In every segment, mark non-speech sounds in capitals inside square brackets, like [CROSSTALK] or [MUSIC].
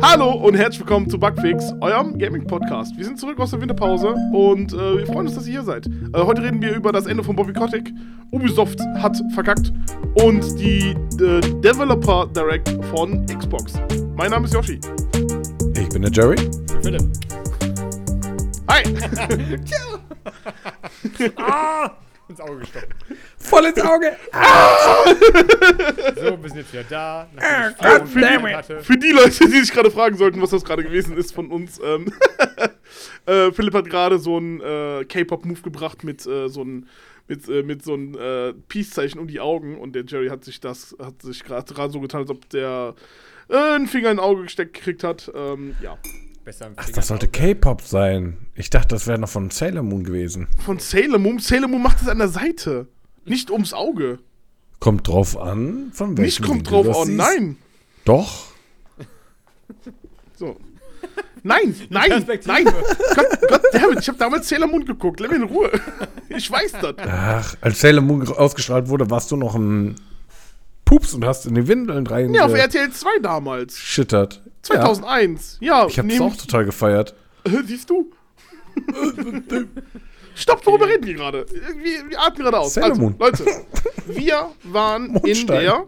Hallo und herzlich willkommen zu Bugfix, eurem Gaming-Podcast. Wir sind zurück aus der Winterpause und äh, wir freuen uns, dass ihr hier seid. Äh, heute reden wir über das Ende von Bobby Kotick. Ubisoft hat verkackt und die äh, Developer Direct von Xbox. Mein Name ist Yoshi. Ich bin der Jerry. Philipp. Hi! [LAUGHS] [LAUGHS] ah! Ins Auge gestochen. Voll ins Auge. So, wir sind jetzt wieder da. Ah, it. hatte. Für die Leute, die sich gerade fragen sollten, was das gerade gewesen ist von uns, ähm, [LAUGHS] äh, Philipp hat gerade so einen äh, K-Pop-Move gebracht mit äh, so einem mit, äh, mit so einem äh, Peace-Zeichen um die Augen und der Jerry hat sich das, hat sich gerade so getan, als ob der äh, einen Finger in ein Auge gesteckt gekriegt hat. Ähm, ja. Besser am Ach, das sollte. K-Pop sein. Ich dachte, das wäre noch von Sailor Moon gewesen. Von Sailor Moon. Sailor Moon macht es an der Seite. Nicht ums Auge. Kommt drauf an, von welchem Nicht kommt Winkel drauf an. siehst. Nein. Doch. So. Nein, nein, nein. Gott, Gott damit, ich habe damals Sailor Moon geguckt. Lass mich in Ruhe. Ich weiß das. Ach, als Sailor Moon ausgestrahlt wurde, warst du noch ein Pups und hast in die Windeln rein Ja, auf RTL 2 damals. geschittert. 2001. Ja, ich habe das auch total gefeiert. Siehst du? Stopp, worüber reden wir gerade? Wir, wir atmen gerade aus. Sailor Also, Moon. Leute, [LAUGHS] wir waren in Mondstein. der.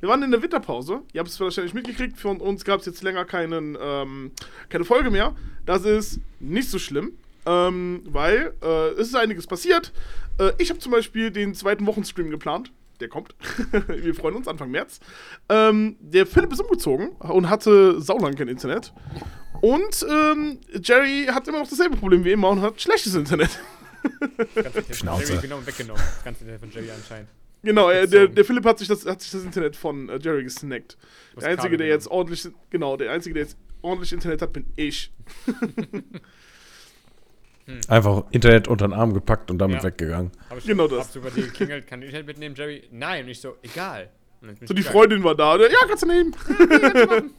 Wir waren in der Winterpause. Ihr habt es wahrscheinlich mitgekriegt. Für uns gab es jetzt länger keinen, ähm, keine Folge mehr. Das ist nicht so schlimm, ähm, weil äh, es ist einiges passiert. Äh, ich habe zum Beispiel den zweiten Wochenstream geplant. Der kommt. [LAUGHS] Wir freuen uns Anfang März. Ähm, der Philipp ist umgezogen und hatte saulang kein Internet. Und ähm, Jerry hat immer noch dasselbe Problem wie immer und hat schlechtes Internet. Schnauze. Jerry genommen, weggenommen. Das ganze Internet von Jerry anscheinend. Genau, äh, der, der Philipp hat sich das, hat sich das Internet von äh, Jerry gesnackt. Der Einzige, der jetzt ordentlich, genau, der Einzige, der jetzt ordentlich Internet hat, bin ich. [LAUGHS] Einfach Internet unter den Arm gepackt und damit Ja. weggegangen. Hab ich Genau das. so bei dir geklingelt, kann ich Internet mitnehmen, Jerry? Nein. Und ich so, egal. So, die gegangen. Freundin war da. Der, ja, kannst du nehmen. [LAUGHS]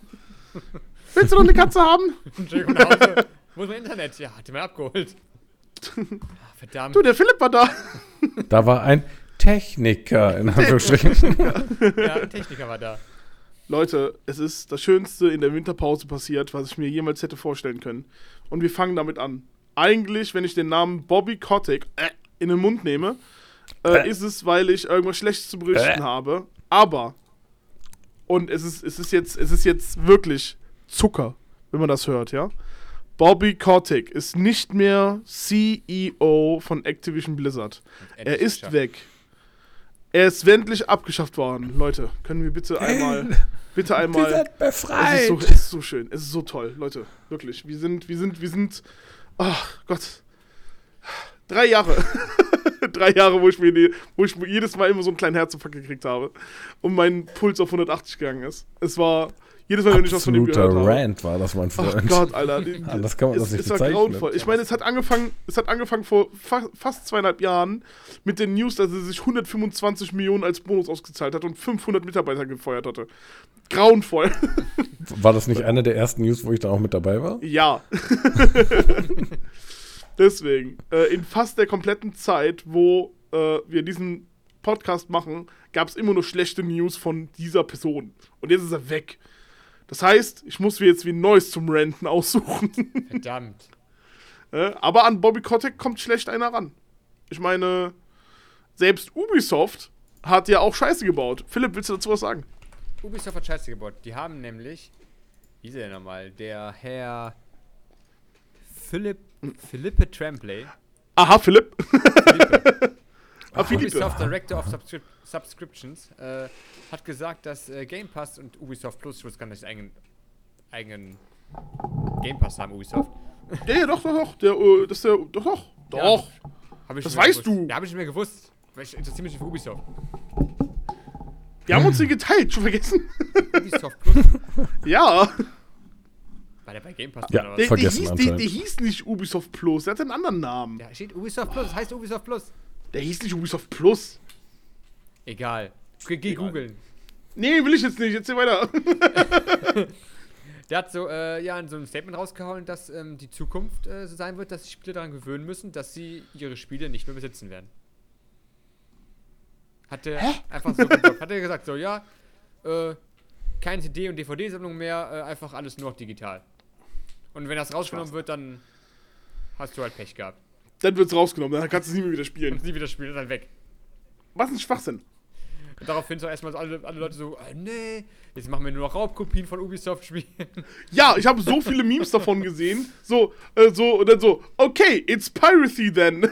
Willst du noch eine Katze haben? Und Jerry kommt nach Hause. Wo ist mein Internet? Ja, hat die mal abgeholt. [LAUGHS] Ah, verdammt. Du, der Philipp war da. Da war ein Techniker, in [LAUGHS] Anführungsstrichen. Ja, ein Techniker war da. Leute, es ist das Schönste in der Winterpause passiert, was ich mir jemals hätte vorstellen können. Und wir fangen damit an. Eigentlich, wenn ich den Namen Bobby Kotick äh, in den Mund nehme, äh, Äh. ist es, weil ich irgendwas Schlechtes zu berichten Äh. habe. Aber, und es ist, es ist jetzt, es ist jetzt wirklich Zucker, wenn man das hört, ja. Bobby Kotick ist nicht mehr CEO von Activision Blizzard. Er ist geschafft. weg. Er ist endlich abgeschafft worden. Leute, können wir bitte einmal, bitte einmal. Es befreit. ist, so, es ist so schön, es ist so toll, Leute. Wirklich. Wir sind, wir sind, wir sind. Ach Gott. Drei Jahre. [LAUGHS] Drei Jahre, wo ich mir die, wo ich jedes Mal immer so einen kleinen Herzinfarkt gekriegt habe. Und mein Puls auf 180 gegangen ist. Es war. Jedes Mal, wenn ich was von ihm gehört habe. Rant war das, mein Ach Freund. Gott, Alter. [LAUGHS] Die, Anders kann man das es, nicht es war grauenvoll. Ich meine, es hat angefangen, es hat angefangen vor fa fast zweieinhalb Jahren mit den News, dass er sich 125 Millionen als Bonus ausgezahlt hat und 500 Mitarbeiter gefeuert hatte. Grauenvoll. [LAUGHS] War das nicht einer der ersten News, wo ich dann auch mit dabei war? ja. [LAUGHS] Deswegen, äh, in fast der kompletten Zeit, wo äh, wir diesen Podcast machen, gab es immer nur schlechte News von dieser Person. Und jetzt ist er weg. Das heißt, ich muss mir jetzt wie ein neues zum Renten aussuchen. [LAUGHS] Verdammt. Äh, aber an Bobby Kotick kommt schlecht einer ran. Ich meine, selbst Ubisoft hat ja auch Scheiße gebaut. Philipp, willst du dazu was sagen? Ubisoft hat Scheiße gebaut. Die haben nämlich, wie ist der nochmal? Der Herr Philipp, Philippe Tremblay, Aha, Philipp. Philippe, ah, Philippe. Ubisoft Director of Subscrip Subscriptions, äh, hat gesagt, dass äh, Game Pass und Ubisoft Plus, ich wusste gar nicht, eigenen, eigenen Game Pass haben, Ubisoft. Ja, ja, doch, doch, doch. Der, äh, das ist der, doch, doch. Doch. Hab ich Das weißt gewusst. du. Ja, habe ich nicht mehr gewusst. Weil ich interessiere mich nicht für Ubisoft. Wir haben uns den geteilt, schon vergessen. Ubisoft Plus, [LAUGHS] ja. war der bei Game Pass Ja, oder Der, was? der, Vergessen hieß, der, der hieß nicht Ubisoft Plus, der hatte einen anderen Namen. Ja, steht Ubisoft Plus, heißt Ubisoft Plus. Der hieß nicht Ubisoft Plus. Egal. Geh, geh Egal. googeln. Nee, will ich jetzt nicht. Erzähl weiter. [LAUGHS] Der hat so, äh, ja, in so einem Statement rausgehauen, dass ähm, die Zukunft äh, so sein wird, dass sich Spieler daran gewöhnen müssen, dass sie ihre Spiele nicht mehr besitzen werden. Hat er einfach so gesagt. Hat er gesagt, so, ja, äh, keine CD- und DVD-Sammlung mehr, äh, einfach alles nur noch digital. Und wenn das rausgenommen wird, dann hast du halt Pech gehabt. Dann wird's rausgenommen, dann kannst du es nie mehr wieder spielen. Und nie wieder spielen, ist dann weg. Was ein Schwachsinn. Und daraufhin so erstmal alle, alle Leute so, äh, nee, jetzt machen wir nur noch Raubkopien von Ubisoft-Spielen. Ja, ich habe so viele Memes davon gesehen. So, äh, so, und dann so, okay, it's piracy then.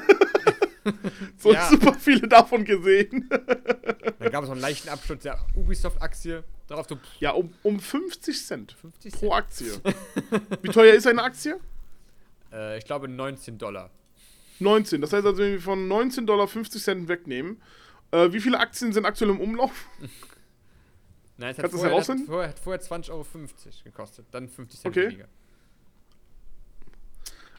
[LAUGHS] so Ja. super viele davon gesehen. Dann gab es noch einen leichten Absturz der Ubisoft-Aktie. Darauf so Ja, um, um 50 Cent 50 pro Cent. Aktie. Wie teuer ist eine Aktie? Äh, ich glaube 19 Dollar. 19. Das heißt also, wenn wir von 19 Dollar 50 Cent wegnehmen, äh, wie viele Aktien sind aktuell im Umlauf? [LAUGHS] Nein, es hat du das vorher, hat vorher, hat vorher 20,50 Euro gekostet. Dann 50 Cent Okay. weniger.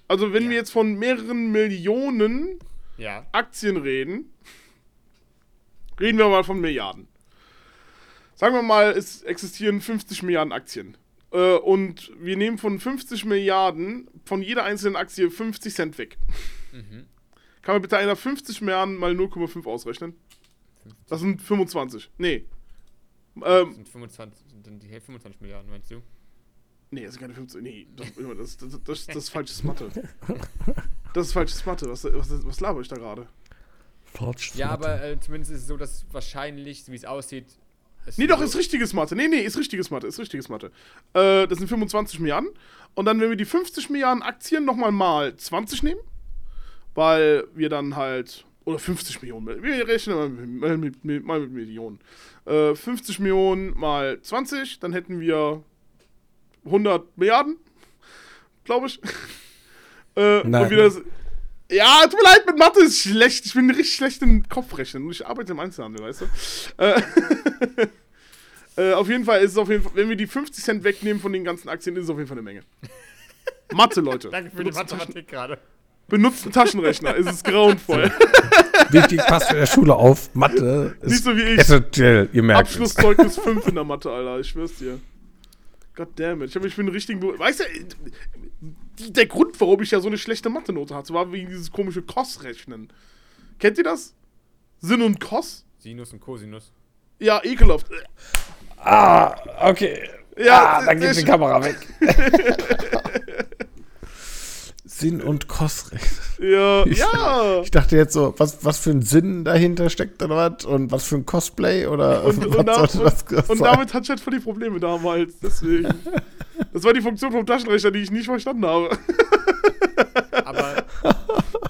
Also, wenn Ja. wir jetzt von mehreren Millionen Ja. Aktien reden, reden wir mal von Milliarden. Sagen wir mal, es existieren 50 Milliarden Aktien. Äh, und wir nehmen von 50 Milliarden von jeder einzelnen Aktie 50 Cent weg. Mhm. Kann man bitte einer 50 Milliarden mal 0,5 ausrechnen? Das sind 25. Nee. Das Ähm, sind 25, sind dann die 25 Milliarden, meinst du? nee, das sind keine 50. Nee, das, das, das, das, das ist falsches Mathe. Das ist falsches Mathe. Was, was, was laber ich da gerade? Falsch. Ja, aber äh, zumindest ist es so, dass wahrscheinlich, so wie es aussieht. es Nee, doch, so- ist richtiges Mathe. Nee, nee, ist richtiges Mathe, ist richtiges Mathe. Äh, das sind 25 Milliarden. Und dann, wenn wir die 50 Milliarden Aktien nochmal mal 20 nehmen, weil wir dann halt, oder 50 Millionen, wir rechnen mal mit, mit, mit, mal mit Millionen. Äh, 50 Millionen mal 20, dann hätten wir 100 Milliarden, glaube ich. [LAUGHS] äh, Nein. Und wieder ja, tut mir leid, mit Mathe ist schlecht. Ich bin richtig schlecht im Kopfrechnen und ich arbeite im Einzelhandel, weißt du? Äh, [LAUGHS] äh, auf jeden Fall ist es auf jeden Fall, wenn wir die 50 Cent wegnehmen von den ganzen Aktien, ist es auf jeden Fall eine Menge. Mathe, Leute. [LAUGHS] Danke für die Mathematik gerade. Benutzt einen Taschenrechner, es ist grauenvoll. [LAUGHS] Wichtig, passt in der Schule auf. Mathe ist Nicht so wie ich. essentiell, ihr merkt es. Abschlusszeugnis 5 in der Mathe, Alter, ich schwör's dir. God damn it. Ich habe mich für einen richtigen. Be weißt du, die, der Grund, warum ich ja so eine schlechte Mathe-Note hatte, war wegen dieses komische Kos-Rechnen. Kennt ihr das? Sinn und Kos? Sinus und Cosinus. Ja, ekelhaft. Ah, okay. Ja, ah, dann geht ich- die Kamera weg. [LAUGHS] Sinn und Kostrecht. Ja, [LAUGHS] Ich- ja. Ich dachte jetzt so, was, was für ein Sinn dahinter steckt oder was? Und was für ein Cosplay oder Und, was und, da, sollte das und, und damit hatte ich halt voll die Probleme damals. Deswegen. [LAUGHS] Das war die Funktion vom Taschenrechner, die ich nicht verstanden habe. Aber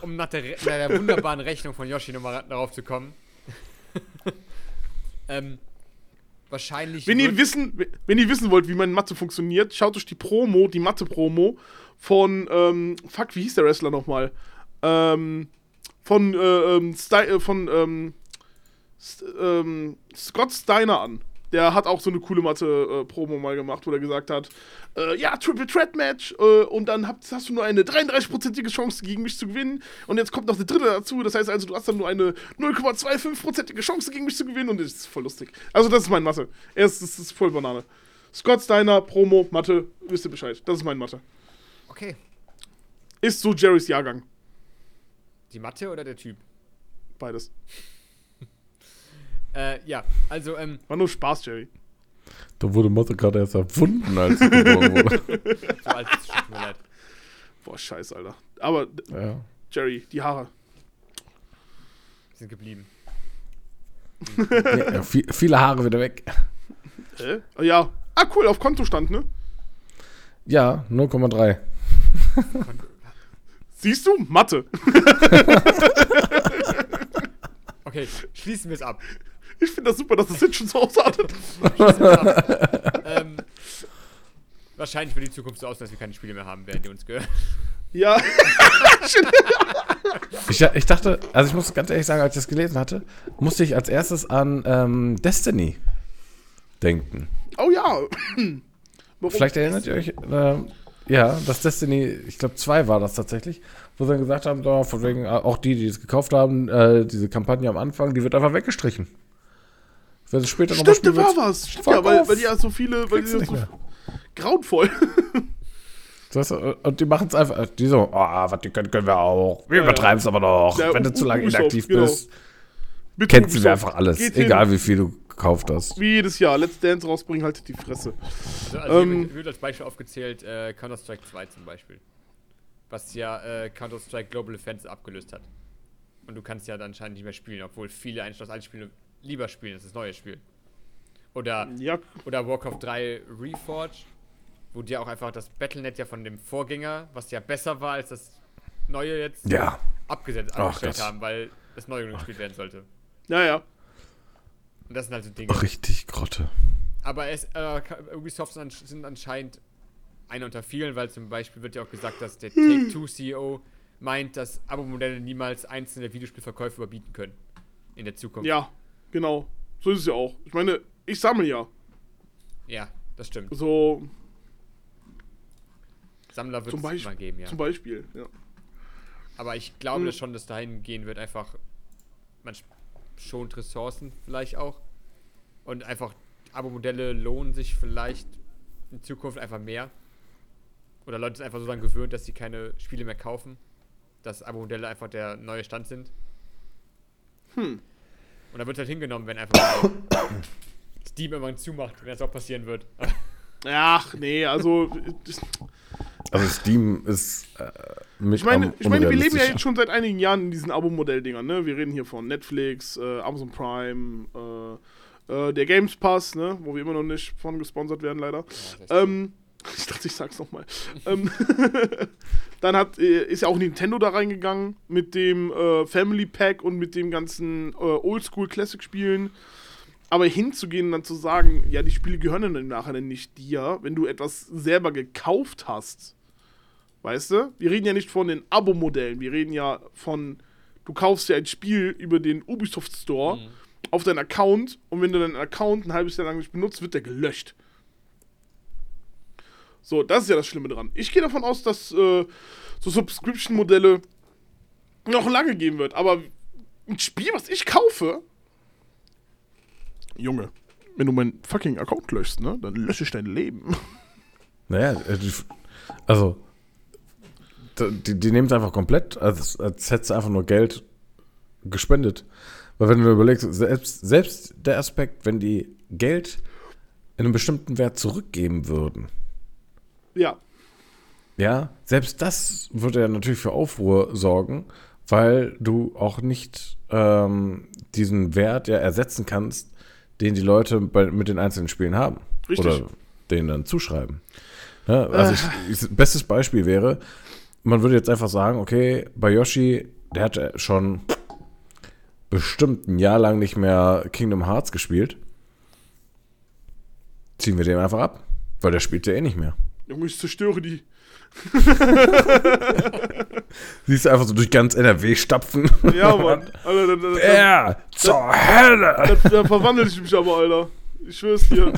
um nach der, nach der wunderbaren Rechnung von Yoshi nochmal darauf zu kommen. [LAUGHS] ähm, wahrscheinlich. Wenn ihr, wissen, wenn ihr wissen wollt, wie meine Mathe funktioniert, schaut euch die Promo, die Mathe-Promo von, ähm, fuck, wie hieß der Wrestler nochmal? Ähm, von, äh, ähm, Sty äh, von, ähm, ähm, Scott Steiner an. Der hat auch so eine coole Mathe-Promo mal gemacht, wo er gesagt hat, äh, ja, Triple Threat Match äh, und dann habt, hast du nur eine 33-prozentige Chance gegen mich zu gewinnen und jetzt kommt noch eine dritte dazu, das heißt also, du hast dann nur eine 0,25-prozentige Chance gegen mich zu gewinnen und das ist voll lustig. Also das ist mein Mathe. Er ist, das ist voll Banane. Scott Steiner, Promo, Mathe, wisst ihr Bescheid. Das ist mein Mathe. Okay. Ist so Jerrys Jahrgang. Die Mathe oder der Typ? Beides. [LAUGHS] Äh, ja, also, ähm, War nur Spaß, Jerry. Da wurde Mathe gerade erst erfunden, als es geboren wurde. [LAUGHS] so alt ist tut mir leid. Boah, scheiße, Alter. Aber, ja. Jerry, die Haare. Sind geblieben. Ja, viel, viele Haare wieder weg. Hä? Ja. Ah, cool, auf Kontostand, ne? Ja, 0,3. Siehst du? Mathe. Okay, schließen wir es ab. Ich finde das super, dass das jetzt schon so ausartet. [LAUGHS] Schließen wir's ab. ähm, wahrscheinlich wird die Zukunft so aus, dass wir keine Spiele mehr haben, während die uns gehören. Ja. [LAUGHS] Ich, ich dachte, also ich muss ganz ehrlich sagen, als ich das gelesen hatte, musste ich als erstes an ähm, Destiny denken. Oh ja. [CLEARS THROAT] Warum? Vielleicht erinnert ihr euch, äh, ja, das Destiny, ich glaube 2 war das tatsächlich, wo sie dann gesagt haben, da, von wegen, äh, auch die, die es gekauft haben, äh, diese Kampagne am Anfang, die wird einfach weggestrichen. Wenn sie später nochmal Stimmt, da war was. Stimmt, ja, weil, weil die ja so viele, weil die ja so mehr. grauenvoll. [LAUGHS] Das, äh, und die machen es einfach, die so, ah, was die können, können wir auch. Wir Ja, übertreiben es aber noch. Ja, Wenn du zu lange inaktiv genau. bist, Bitte kennst du einfach alles. geht Egal hin. wie viel du gekauft hast. Wie jedes Jahr. Let's Dance rausbringen, haltet die Fresse. Also, also Ähm. hier wird- als Beispiel aufgezählt äh, Counter-Strike 2 zum Beispiel. Was ja äh, Counter-Strike Global Offensive abgelöst hat. Und du kannst ja dann anscheinend nicht mehr spielen, obwohl viele eigentlich das alte Spiel lieber spielen, das ist das neue Spiel. Oder, Ja, oder Warcraft 3 Reforged, wo dir auch einfach das Battlenet ja von dem Vorgänger, was ja besser war als das neue jetzt, Ja. abgesetzt, Ach abgestellt Gott. haben, weil das neue gespielt werden sollte. ja, ja. Und das sind halt so Dinge. Richtig Grotte. Aber es, äh, Ubisoft sind, ansch- sind anscheinend einer unter vielen, weil zum Beispiel wird ja auch gesagt, dass der Take-Two-CEO meint, dass Abo-Modelle niemals einzelne Videospielverkäufe überbieten können. In der Zukunft. Ja, genau. So ist es ja auch. Ich meine, ich sammle ja. Ja, das stimmt. So, Sammler wird es immer geben, ja. zum Beispiel. Ja. Aber ich glaube dass schon, dass dahin gehen wird, einfach, man schont Ressourcen vielleicht auch. Und einfach, Abo-Modelle lohnen sich vielleicht in Zukunft einfach mehr. Oder Leute sind einfach so daran gewöhnt, dass sie keine Spiele mehr kaufen. Dass Abo-Modelle einfach der neue Stand sind. Hm. Und da wird halt hingenommen, wenn einfach [COUGHS] Steam irgendwann zumacht, wenn das auch passieren wird. Ach, nee, also. [LAUGHS] Also Steam ist äh, mit Ich meine, am ich meine, wir leben ja jetzt schon seit einigen Jahren in diesen Abo-Modell-Dingern, ne? Wir reden hier von Netflix, äh, Amazon Prime, äh, äh, der Games Pass, ne? Wo wir immer noch nicht von gesponsert werden, leider. Ähm, [LAUGHS] ich dachte, ich sag's nochmal. ähm, [LAUGHS] dann hat, äh, ist ja auch Nintendo da reingegangen mit dem äh, Family Pack und mit dem ganzen äh, Oldschool Classic Spielen. Aber hinzugehen und dann zu sagen, ja, die Spiele gehören dann im Nachhinein nicht dir, wenn du etwas selber gekauft hast. Weißt du? Wir reden ja nicht von den Abo-Modellen, wir reden ja von, du kaufst ja ein Spiel über den Ubisoft Store Mhm. auf deinen Account und wenn du deinen Account ein halbes Jahr lang nicht benutzt, wird der gelöscht. So, das ist ja das Schlimme dran. Ich gehe davon aus, dass äh, so Subscription-Modelle noch lange geben wird, aber ein Spiel, was ich kaufe, Junge, wenn du meinen fucking Account löschst, ne, dann lösche ich dein Leben. Naja, äh, also die, die nehmen es einfach komplett, als, als hättest du einfach nur Geld gespendet. Weil wenn du überlegst, selbst, selbst der Aspekt, wenn die Geld in einem bestimmten Wert zurückgeben würden, Ja, ja, selbst das würde ja natürlich für Aufruhr sorgen, weil du auch nicht ähm, diesen Wert ja ersetzen kannst, den die Leute bei, mit den einzelnen Spielen haben. Richtig. Oder denen dann zuschreiben. Ja, also ich, ich, bestes Beispiel wäre, man würde jetzt einfach sagen, okay, bei Yoshi, der hat schon bestimmt ein Jahr lang nicht mehr Kingdom Hearts gespielt. Ziehen wir den einfach ab, weil der spielt ja eh nicht mehr. Junge, ich zerstöre die. [LAUGHS] Siehst du einfach so durch ganz NRW stapfen. Ja, Mann. Alter, dann, dann, dann, Ja, zur Hölle! dann, dann verwandle ich mich aber, Alter. Ich schwör's dir.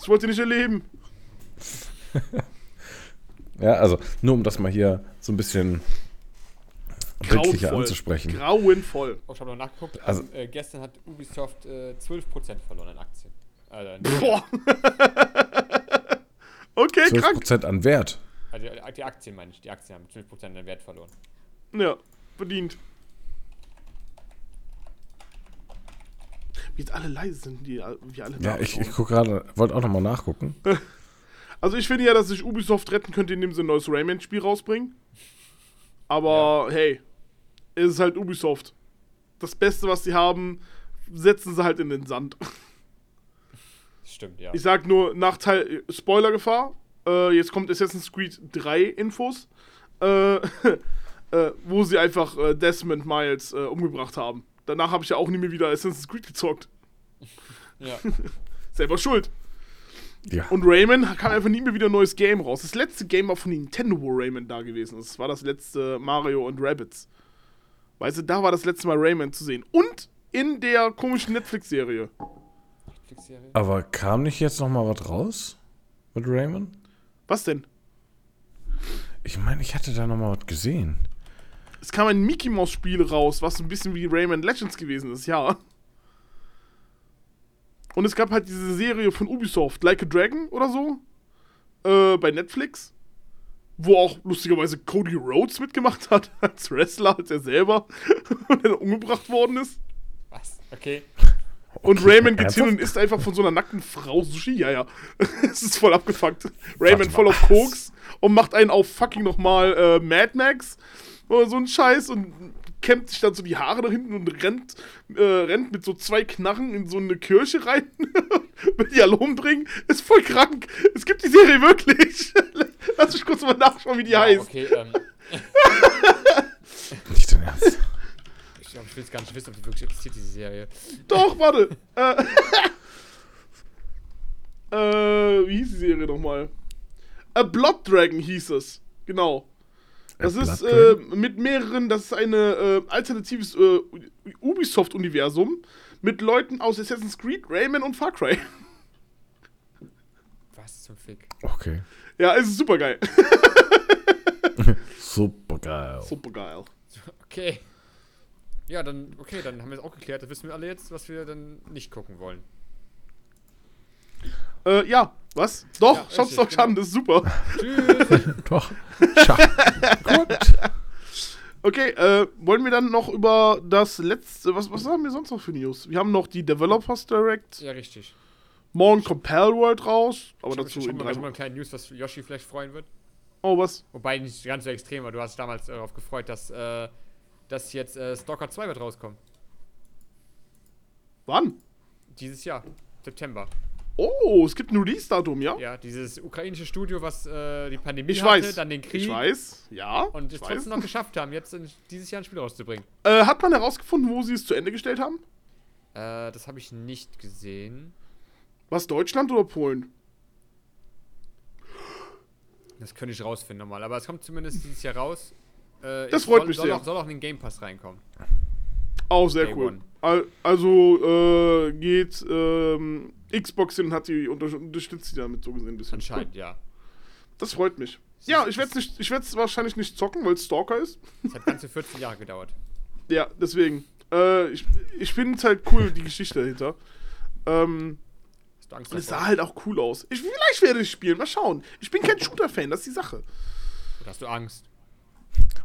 Ich wollte nicht erleben. [LAUGHS] Ja, also nur um das mal hier so ein bisschen bildlicher anzusprechen. Grauenvoll. Oh, ich habe noch nachgeguckt. Also- Also, äh, gestern hat Ubisoft äh, 12% verloren an Aktien. Also, Boah. [LAUGHS] okay, krank. 12% an Wert. Also die- die Aktien meine ich. Die Aktien haben 12% an Wert verloren. Ja, verdient. Wie jetzt alle leise sind, die wie alle Ja, ich, ich gucke gerade, wollte auch nochmal nachgucken. [LAUGHS] Also ich finde ja, dass sich Ubisoft retten könnte, indem sie ein neues Rayman-Spiel rausbringen. Aber hey, es ist halt Ubisoft. Das Beste, was sie haben, setzen sie halt in den Sand. Stimmt, ja. Ich sag nur Nachteil, Spoilergefahr. Äh, jetzt kommt Assassin's Creed 3 Infos, äh, [LAUGHS] äh, wo sie einfach äh, Desmond Miles äh, umgebracht haben. Danach habe ich ja auch nie mehr wieder Assassin's Creed gezockt. ja. [LAUGHS] Selber schuld. Ja. Und Rayman kam einfach nie mehr wieder ein neues Game raus. Das letzte Game war von Nintendo, wo Rayman da gewesen ist. Das war das letzte Mario und Rabbids. Weißt du, da war das letzte Mal Rayman zu sehen. Und in der komischen Netflix-Serie. Netflix-Serie. Aber kam nicht jetzt nochmal was raus mit Raymond? Was denn? Ich meine, ich hatte da nochmal was gesehen. Es kam ein Mickey Mouse Spiel raus, was so ein bisschen wie Rayman Legends gewesen ist, ja. Und es gab halt diese Serie von Ubisoft, Like a Dragon oder so, äh, bei Netflix, wo auch lustigerweise Cody Rhodes mitgemacht hat, [LAUGHS] als Wrestler, als er selber und [LAUGHS] dann umgebracht worden ist. Was? Okay. Und Okay, Rayman geht hin und isst einfach von so einer nackten Frau Sushi. Ja, ja. [LAUGHS] Es ist voll abgefuckt. Rayman Warte, voll auf? Koks und macht einen auf fucking nochmal äh, Mad Max oder so ein Scheiß und kämmt sich dann so die Haare nach hinten und rennt, äh, rennt mit so zwei Knarren in so eine Kirche rein. [LAUGHS] Will die alle umbringen. Ist voll krank. Es gibt die Serie wirklich. [LAUGHS] Lass mich kurz mal nachschauen, wie die heißt. Okay, ähm, Nicht dein Ernst. Ich glaube, ich will jetzt gar nicht wissen, ob die wirklich existiert, diese Serie. Doch, warte. Äh, [LAUGHS] äh, wie hieß die Serie nochmal? A Blood Dragon hieß es. Genau. Das A ist Blood äh, Dragon? mit mehreren, das ist ein äh, alternatives äh, Ubisoft-Universum mit Leuten aus Assassin's Creed, Rayman und Far Cry. [LAUGHS] Was zum Fick? Okay. Ja, es ist super [LAUGHS] geil. Super geil. super geil. Okay. Ja, dann, okay, dann haben wir es auch geklärt. Da wissen wir alle jetzt, was wir dann nicht gucken wollen. Äh, ja, was? Doch, Ja, richtig, doch genau. das ist super. Tschüss! [LAUGHS] Doch. Schach. Gut. Okay, äh, wollen wir dann noch über das letzte, was, was haben wir sonst noch für News? Wir haben noch die Developers Direct. ja, richtig. Morgen kommt Pal World raus, aber Ich dazu schon in mal, drei schon mal eine kleine News, was Yoshi vielleicht freuen wird. Oh, was? Wobei nicht ganz so extrem, aber du hast damals darauf gefreut, dass, äh, dass jetzt äh, Stalker 2 wird rauskommen. Wann? Dieses Jahr. September. Oh, es gibt ein Release-Datum, ja? Ja, dieses ukrainische Studio, was äh, die Pandemie Ich hatte, weiß. dann den Krieg Ich weiß, ja. und es weiß. trotzdem noch geschafft haben, jetzt in, dieses Jahr ein Spiel rauszubringen. Äh, hat man herausgefunden, wo sie es zu Ende gestellt haben? Äh, das habe ich nicht gesehen. Was, Deutschland oder Polen? Das könnte ich rausfinden nochmal, aber es kommt zumindest dieses Jahr raus. Äh, Das freut soll, mich soll sehr. Auch, soll auch in den Game Pass reinkommen. Auch sehr Day cool. one. Al also, äh, geht, ähm, Xbox hin und hat die unter unterstützt die damit so gesehen ein bisschen. Anscheinend, ja. Das freut mich. Ja, ich werde ich es wahrscheinlich nicht zocken, weil es Stalker ist. Es hat ganze 14 Jahre gedauert. [LAUGHS] Ja, deswegen. Äh, ich ich finde es halt cool, die Geschichte dahinter. Ähm, Hast du Angst und es sah halt auch cool aus. Ich, vielleicht werde ich spielen, mal schauen. Ich bin kein Shooter-Fan, das ist die Sache. Oder hast du Angst?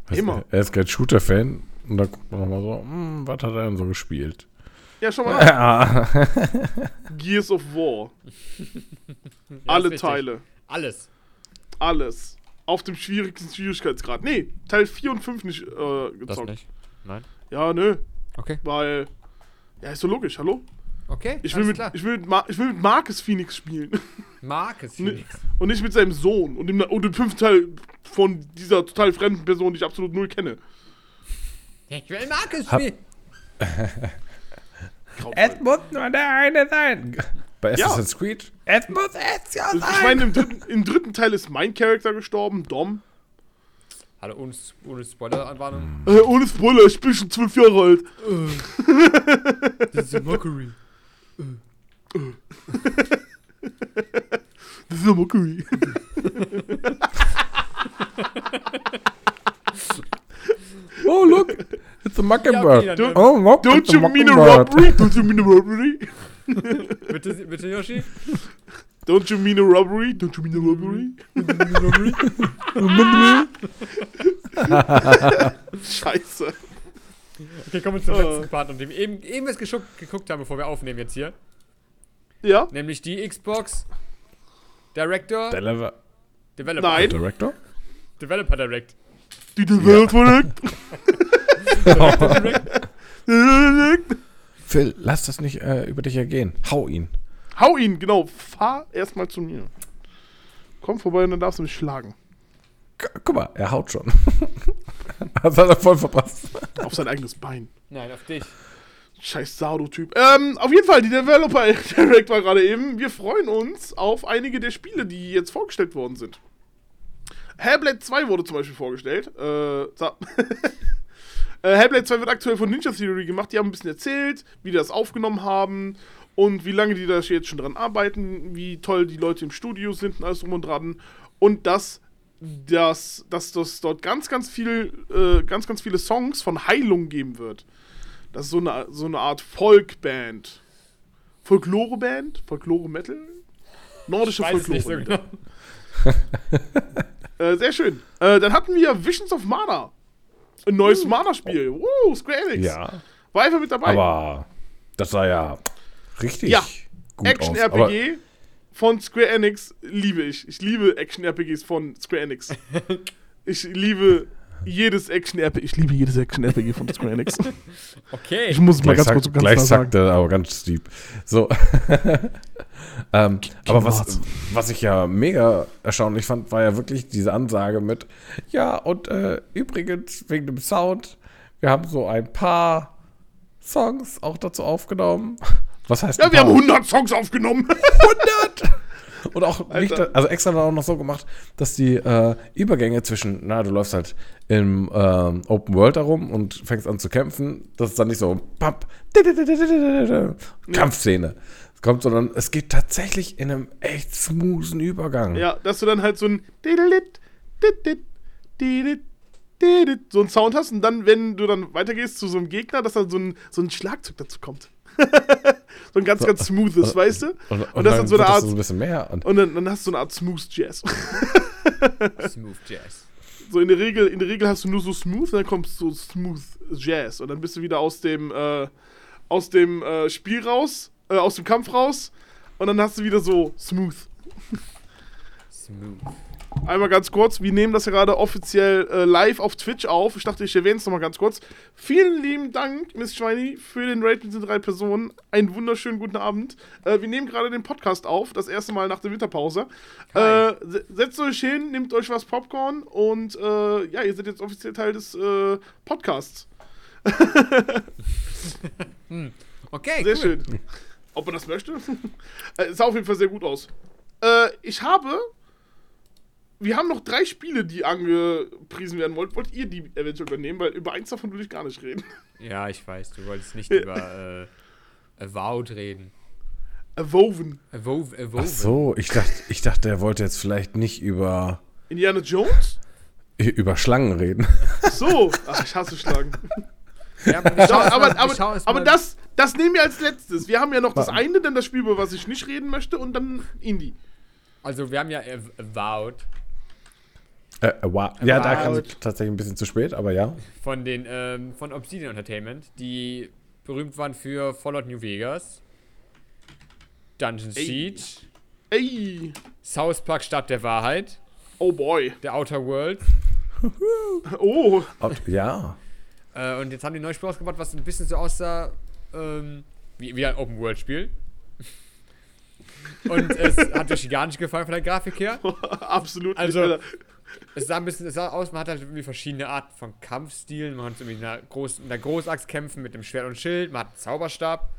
Weißt Immer. du, Er ist kein Shooter-Fan. Und da guckt man nochmal so, hm, was hat er denn so gespielt? Ja, schau mal an. Ja. [LAUGHS] Gears of War. Ja, Alle. Teile. Alles. Alles. Auf dem schwierigsten Schwierigkeitsgrad. Nee, Teil 4 und 5 nicht äh, gezockt. nicht? Nein? Ja, nö. Okay. Weil. Ja, ist so logisch, hallo? Okay, Ich will, mit, ich, will mit ich will mit Marcus Phoenix spielen. Marcus [LAUGHS] Phoenix. und nicht mit seinem Sohn. Und dem, und dem fünften Teil von dieser total fremden Person, die ich absolut null kenne. Ich will Marcus spielen. Es muss nur der eine sein. Bei Ja. Assassin's Creed? Es muss es ja Ich meine, im dritten, im dritten Teil ist mein Charakter gestorben, Dom. Hallo, ohne, ohne Spoiler-Anwarnung. Äh, ohne Spoiler, ich bin schon zwölf Jahre alt. [LAUGHS] Das ist Mockery. Das ist ja Mockery. Oh, look. It's a mockingbird. Ja, okay, oh, look. Don't it's a you mean a robbery? Don't you mean a robbery? Bitte, bitte Yoshi. Don't you mean a robbery? Don't you mean a robbery? [LAUGHS] Scheiße. Okay, kommen wir zum Äh. letzten Part, den wir eben, eben was geschuckt, geguckt haben, bevor wir aufnehmen jetzt hier. Ja? Nämlich die Xbox Director. Deliver Developer. Nein. Director? Developer Direct. Die Welt verrückt. [LAUGHS] Phil, lass das nicht äh, über dich ergehen. Hau ihn. Hau ihn, genau. Fahr erstmal zu mir. Komm vorbei und dann darfst du mich schlagen. Guck mal, er haut schon. das [LAUGHS] hat er voll verpasst. Auf sein eigenes Bein. Nein, auf dich. Scheiß Sardo-Typ. Ähm, auf jeden Fall, die Developer [LAUGHS] Direct war gerade eben. Wir freuen uns auf einige der Spiele, die jetzt vorgestellt worden sind. Hellblade 2 wurde zum Beispiel vorgestellt. Äh, so. [LAUGHS] äh, Hellblade 2 wird aktuell von Ninja Theory gemacht. Die haben ein bisschen erzählt, wie die das aufgenommen haben und wie lange die da jetzt schon dran arbeiten, wie toll die Leute im Studio sind und alles drum und dran. Und dass dass, dass das dort ganz, ganz viel, äh, ganz, ganz viele Songs von Heilung geben wird. Das ist so eine, so eine Art Folkband. Folklore-Band? Folklore-Metal? Nordische nicht so Folklore. genau. [LAUGHS] äh, sehr schön. Äh, dann hatten wir Visions of Mana. Ein neues Mana-Spiel. Woo, Square Enix. Ja. War einfach mit dabei. Aber das war ja. richtig Ja, gut Action-RPG von Square Enix liebe ich. Ich liebe Action-RPGs von Square Enix. [LAUGHS] ich liebe jedes Action-RPG. Ich liebe jedes Action-RPG von Square Enix. [LAUGHS] Okay. Ich muss es mal gleich, ganz kurz sack, ganz gleich sagen. sackte, aber ganz deep. So. [LAUGHS] ähm, aber was, was ich ja mega erstaunlich fand, war ja wirklich diese Ansage mit, ja, und äh, übrigens wegen dem Sound, wir haben so ein paar Songs auch dazu aufgenommen. Was heißt Ja, ein wir haben paar? 100 Songs aufgenommen. 100! Und auch nicht, also extra dann auch noch so gemacht, dass die äh, Übergänge zwischen, na, du läufst halt im ähm, Open World herum und fängst an zu kämpfen, das ist dann nicht so papp, Kampfszene kommt, sondern es geht tatsächlich in einem echt smoothen Übergang. ja, dass du dann halt so ein so einen Sound hast und dann, wenn du dann weitergehst zu so einem Gegner, dass dann so ein, so ein Schlagzeug dazu kommt. [LAUGHS] so ein ganz, ganz smoothes, weißt du? Und, Und, das ist dann so eine Art. so ein bisschen mehr. Und, Und dann, dann hast du so eine Art Smooth Jazz. [LAUGHS] [LAUGHS] Smooth Jazz. So in der Regel, in der Regel hast du nur so Smooth und dann kommst du so Smooth Jazz und dann bist du wieder aus dem äh, aus dem äh, Spiel raus, äh, aus dem Kampf raus und dann hast du wieder so Smooth. Smooth. Einmal ganz kurz, wir nehmen das ja gerade offiziell äh, live auf Twitch auf. Ich dachte, ich erwähne es nochmal ganz kurz. Vielen lieben Dank, Miss Schweini, für den Raid mit den drei Personen. Einen wunderschönen guten Abend. Äh, wir nehmen gerade den Podcast auf, das erste Mal nach der Winterpause. Äh, se- setzt euch hin, nehmt euch was Popcorn und äh, ja, ihr seid jetzt offiziell Teil des äh, Podcasts. [LAUGHS] [LAUGHS] Okay, Sehr cool. schön. Ob man das möchte? [LAUGHS] Äh, sah auf jeden Fall sehr gut aus. Ich habe. Wir haben noch drei Spiele, die angepriesen werden wollt. Wollt ihr die eventuell übernehmen? Weil über eins davon würde ich gar nicht reden. Ja, ich weiß, du wolltest nicht über äh, Avowed reden. Avowed, Avowed. ach so, ich dachte, ich dachte, er wollte jetzt vielleicht nicht über, Indiana Jones? über Schlangen reden. Ach so. Ach, ich hasse Schlagen. [LAUGHS] Ja, aber erst aber aber, aber das, das nehmen wir als letztes. Wir haben ja noch das Wa- eine, dann das Spiel, über was ich nicht reden möchte, und dann Indie. Also, wir haben ja Av- Avowed Äh, wow. Ja, da kam es tatsächlich ein bisschen zu spät, aber ja. von den ähm, von Obsidian Entertainment, die berühmt waren für Fallout New Vegas, Dungeon. Siege, Ey. South Park Stadt der Wahrheit, Oh boy. der Outer World. [LAUGHS] Oh. Ja. Äh, und jetzt haben die ein neues Spiel rausgebracht, was ein bisschen so aussah ähm, wie, wie ein Open World Spiel. [LAUGHS] Und es hat euch gar nicht gefallen von der Grafik her. [LAUGHS] Absolut. Also- nicht. Es sah ein bisschen es sah aus, man hat halt irgendwie verschiedene Arten von Kampfstilen. Man hat irgendwie mit einer, Groß, mit einer Großaxt kämpfen, mit dem Schwert und Schild. Man hat einen Zauberstab.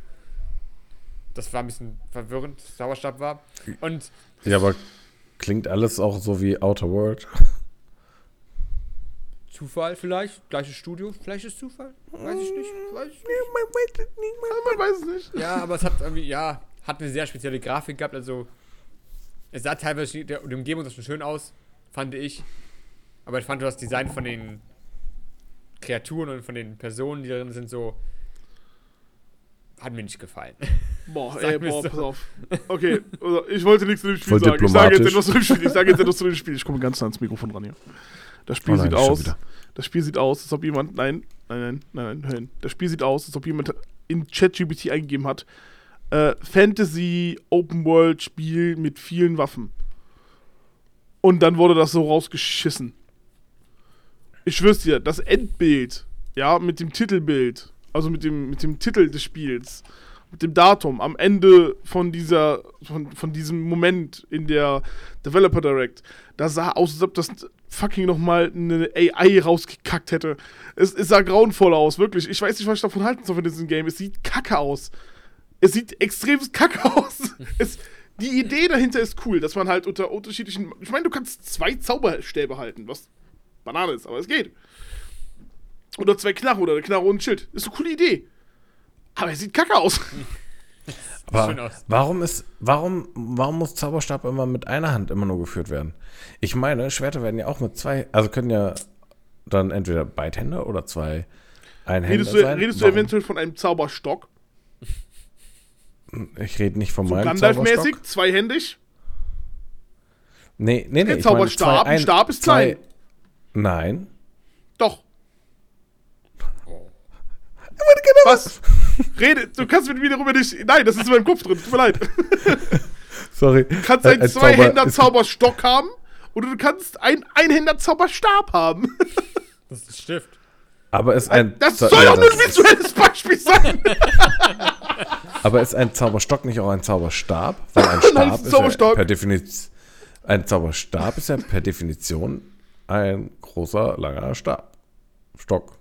Das war ein bisschen verwirrend, dass Zauberstab war. Und Ja, aber klingt alles auch so wie Outer World. Zufall vielleicht, gleiches Studio, vielleicht ist Zufall, weiß ich nicht, weiß ich nicht. man weiß es nicht. Ja, aber es hat irgendwie, ja, hat eine sehr spezielle Grafik gehabt, also es sah teilweise, der, die Umgebung sah schon schön aus, fand ich. Aber ich fand das Design von den Kreaturen und von den Personen, die darin sind, so, hat mir nicht gefallen. [LAUGHS] Boah, ey, boah, so. pass auf. Okay, also ich wollte nichts zu dem Spiel Voll sagen. Ich sage jetzt etwas zu dem Spiel. Ich sage jetzt etwas zu dem Spiel. Ich komme ganz nah ans Mikrofon ran hier. Das Spiel Oh nein, sieht aus. Das Spiel sieht aus, als ob jemand. Nein, nein, nein, nein, nein, nein. Das Spiel sieht aus, als ob jemand in ChatGPT eingegeben hat. Äh, Fantasy Open World Spiel mit vielen Waffen. Und dann wurde das so rausgeschissen. Ich schwör's dir, das Endbild, ja, mit dem Titelbild, also mit dem, mit dem Titel des Spiels, mit dem Datum am Ende von dieser, von, von diesem Moment in der Developer Direct, da sah aus, als ob das fucking nochmal eine AI rausgekackt hätte. Es, es sah grauenvoll aus, wirklich. Ich weiß nicht, was ich davon halten soll von diesem Game. Es sieht kacke aus. Es sieht extrem kacke [LAUGHS] aus. es, die Idee dahinter ist cool, dass man halt unter unterschiedlichen. Ich meine, du kannst zwei Zauberstäbe halten, was Banane ist, aber es geht. Oder zwei Knarren oder eine Knarre und ein Schild. Ist eine coole Idee. Aber er sieht kacke aus. [LAUGHS] Aber warum ist, warum, warum muss Zauberstab immer mit einer Hand immer nur geführt werden? Ich meine, Schwerter werden ja auch mit zwei, also können ja dann entweder Beidhände oder zwei Einhände redest du, sein. redest du Warum? eventuell von einem Zauberstock? Ich rede nicht von So meinem Gandalf-mäßig, Zauberstock. zweihändig? Nee, nee, nee. Der ich meine Zauberstab, zwei ein Stab ist klein. Nein. Doch. Oh. Was? Rede, du kannst mit mir darüber nicht. Nein, das ist in meinem Kopf drin. Tut mir leid. [LAUGHS] Sorry. Du kannst Ein- einen ein Zauber- Zweihänder-Zauberstock haben oder du kannst einen Einhänder-Zauberstab haben. [LAUGHS] Das ist ein Stift. Aber ist ein. Das soll doch nur ein visuelles Beispiel sein. [LAUGHS] Aber ist ein Zauberstock nicht auch ein Zauberstab? Weil ein [LAUGHS] Nein, Stab es ist ein ist ja Zauberstab. per Definition. Ein Zauberstab ist ja per Definition ein großer, langer Stab. Stock.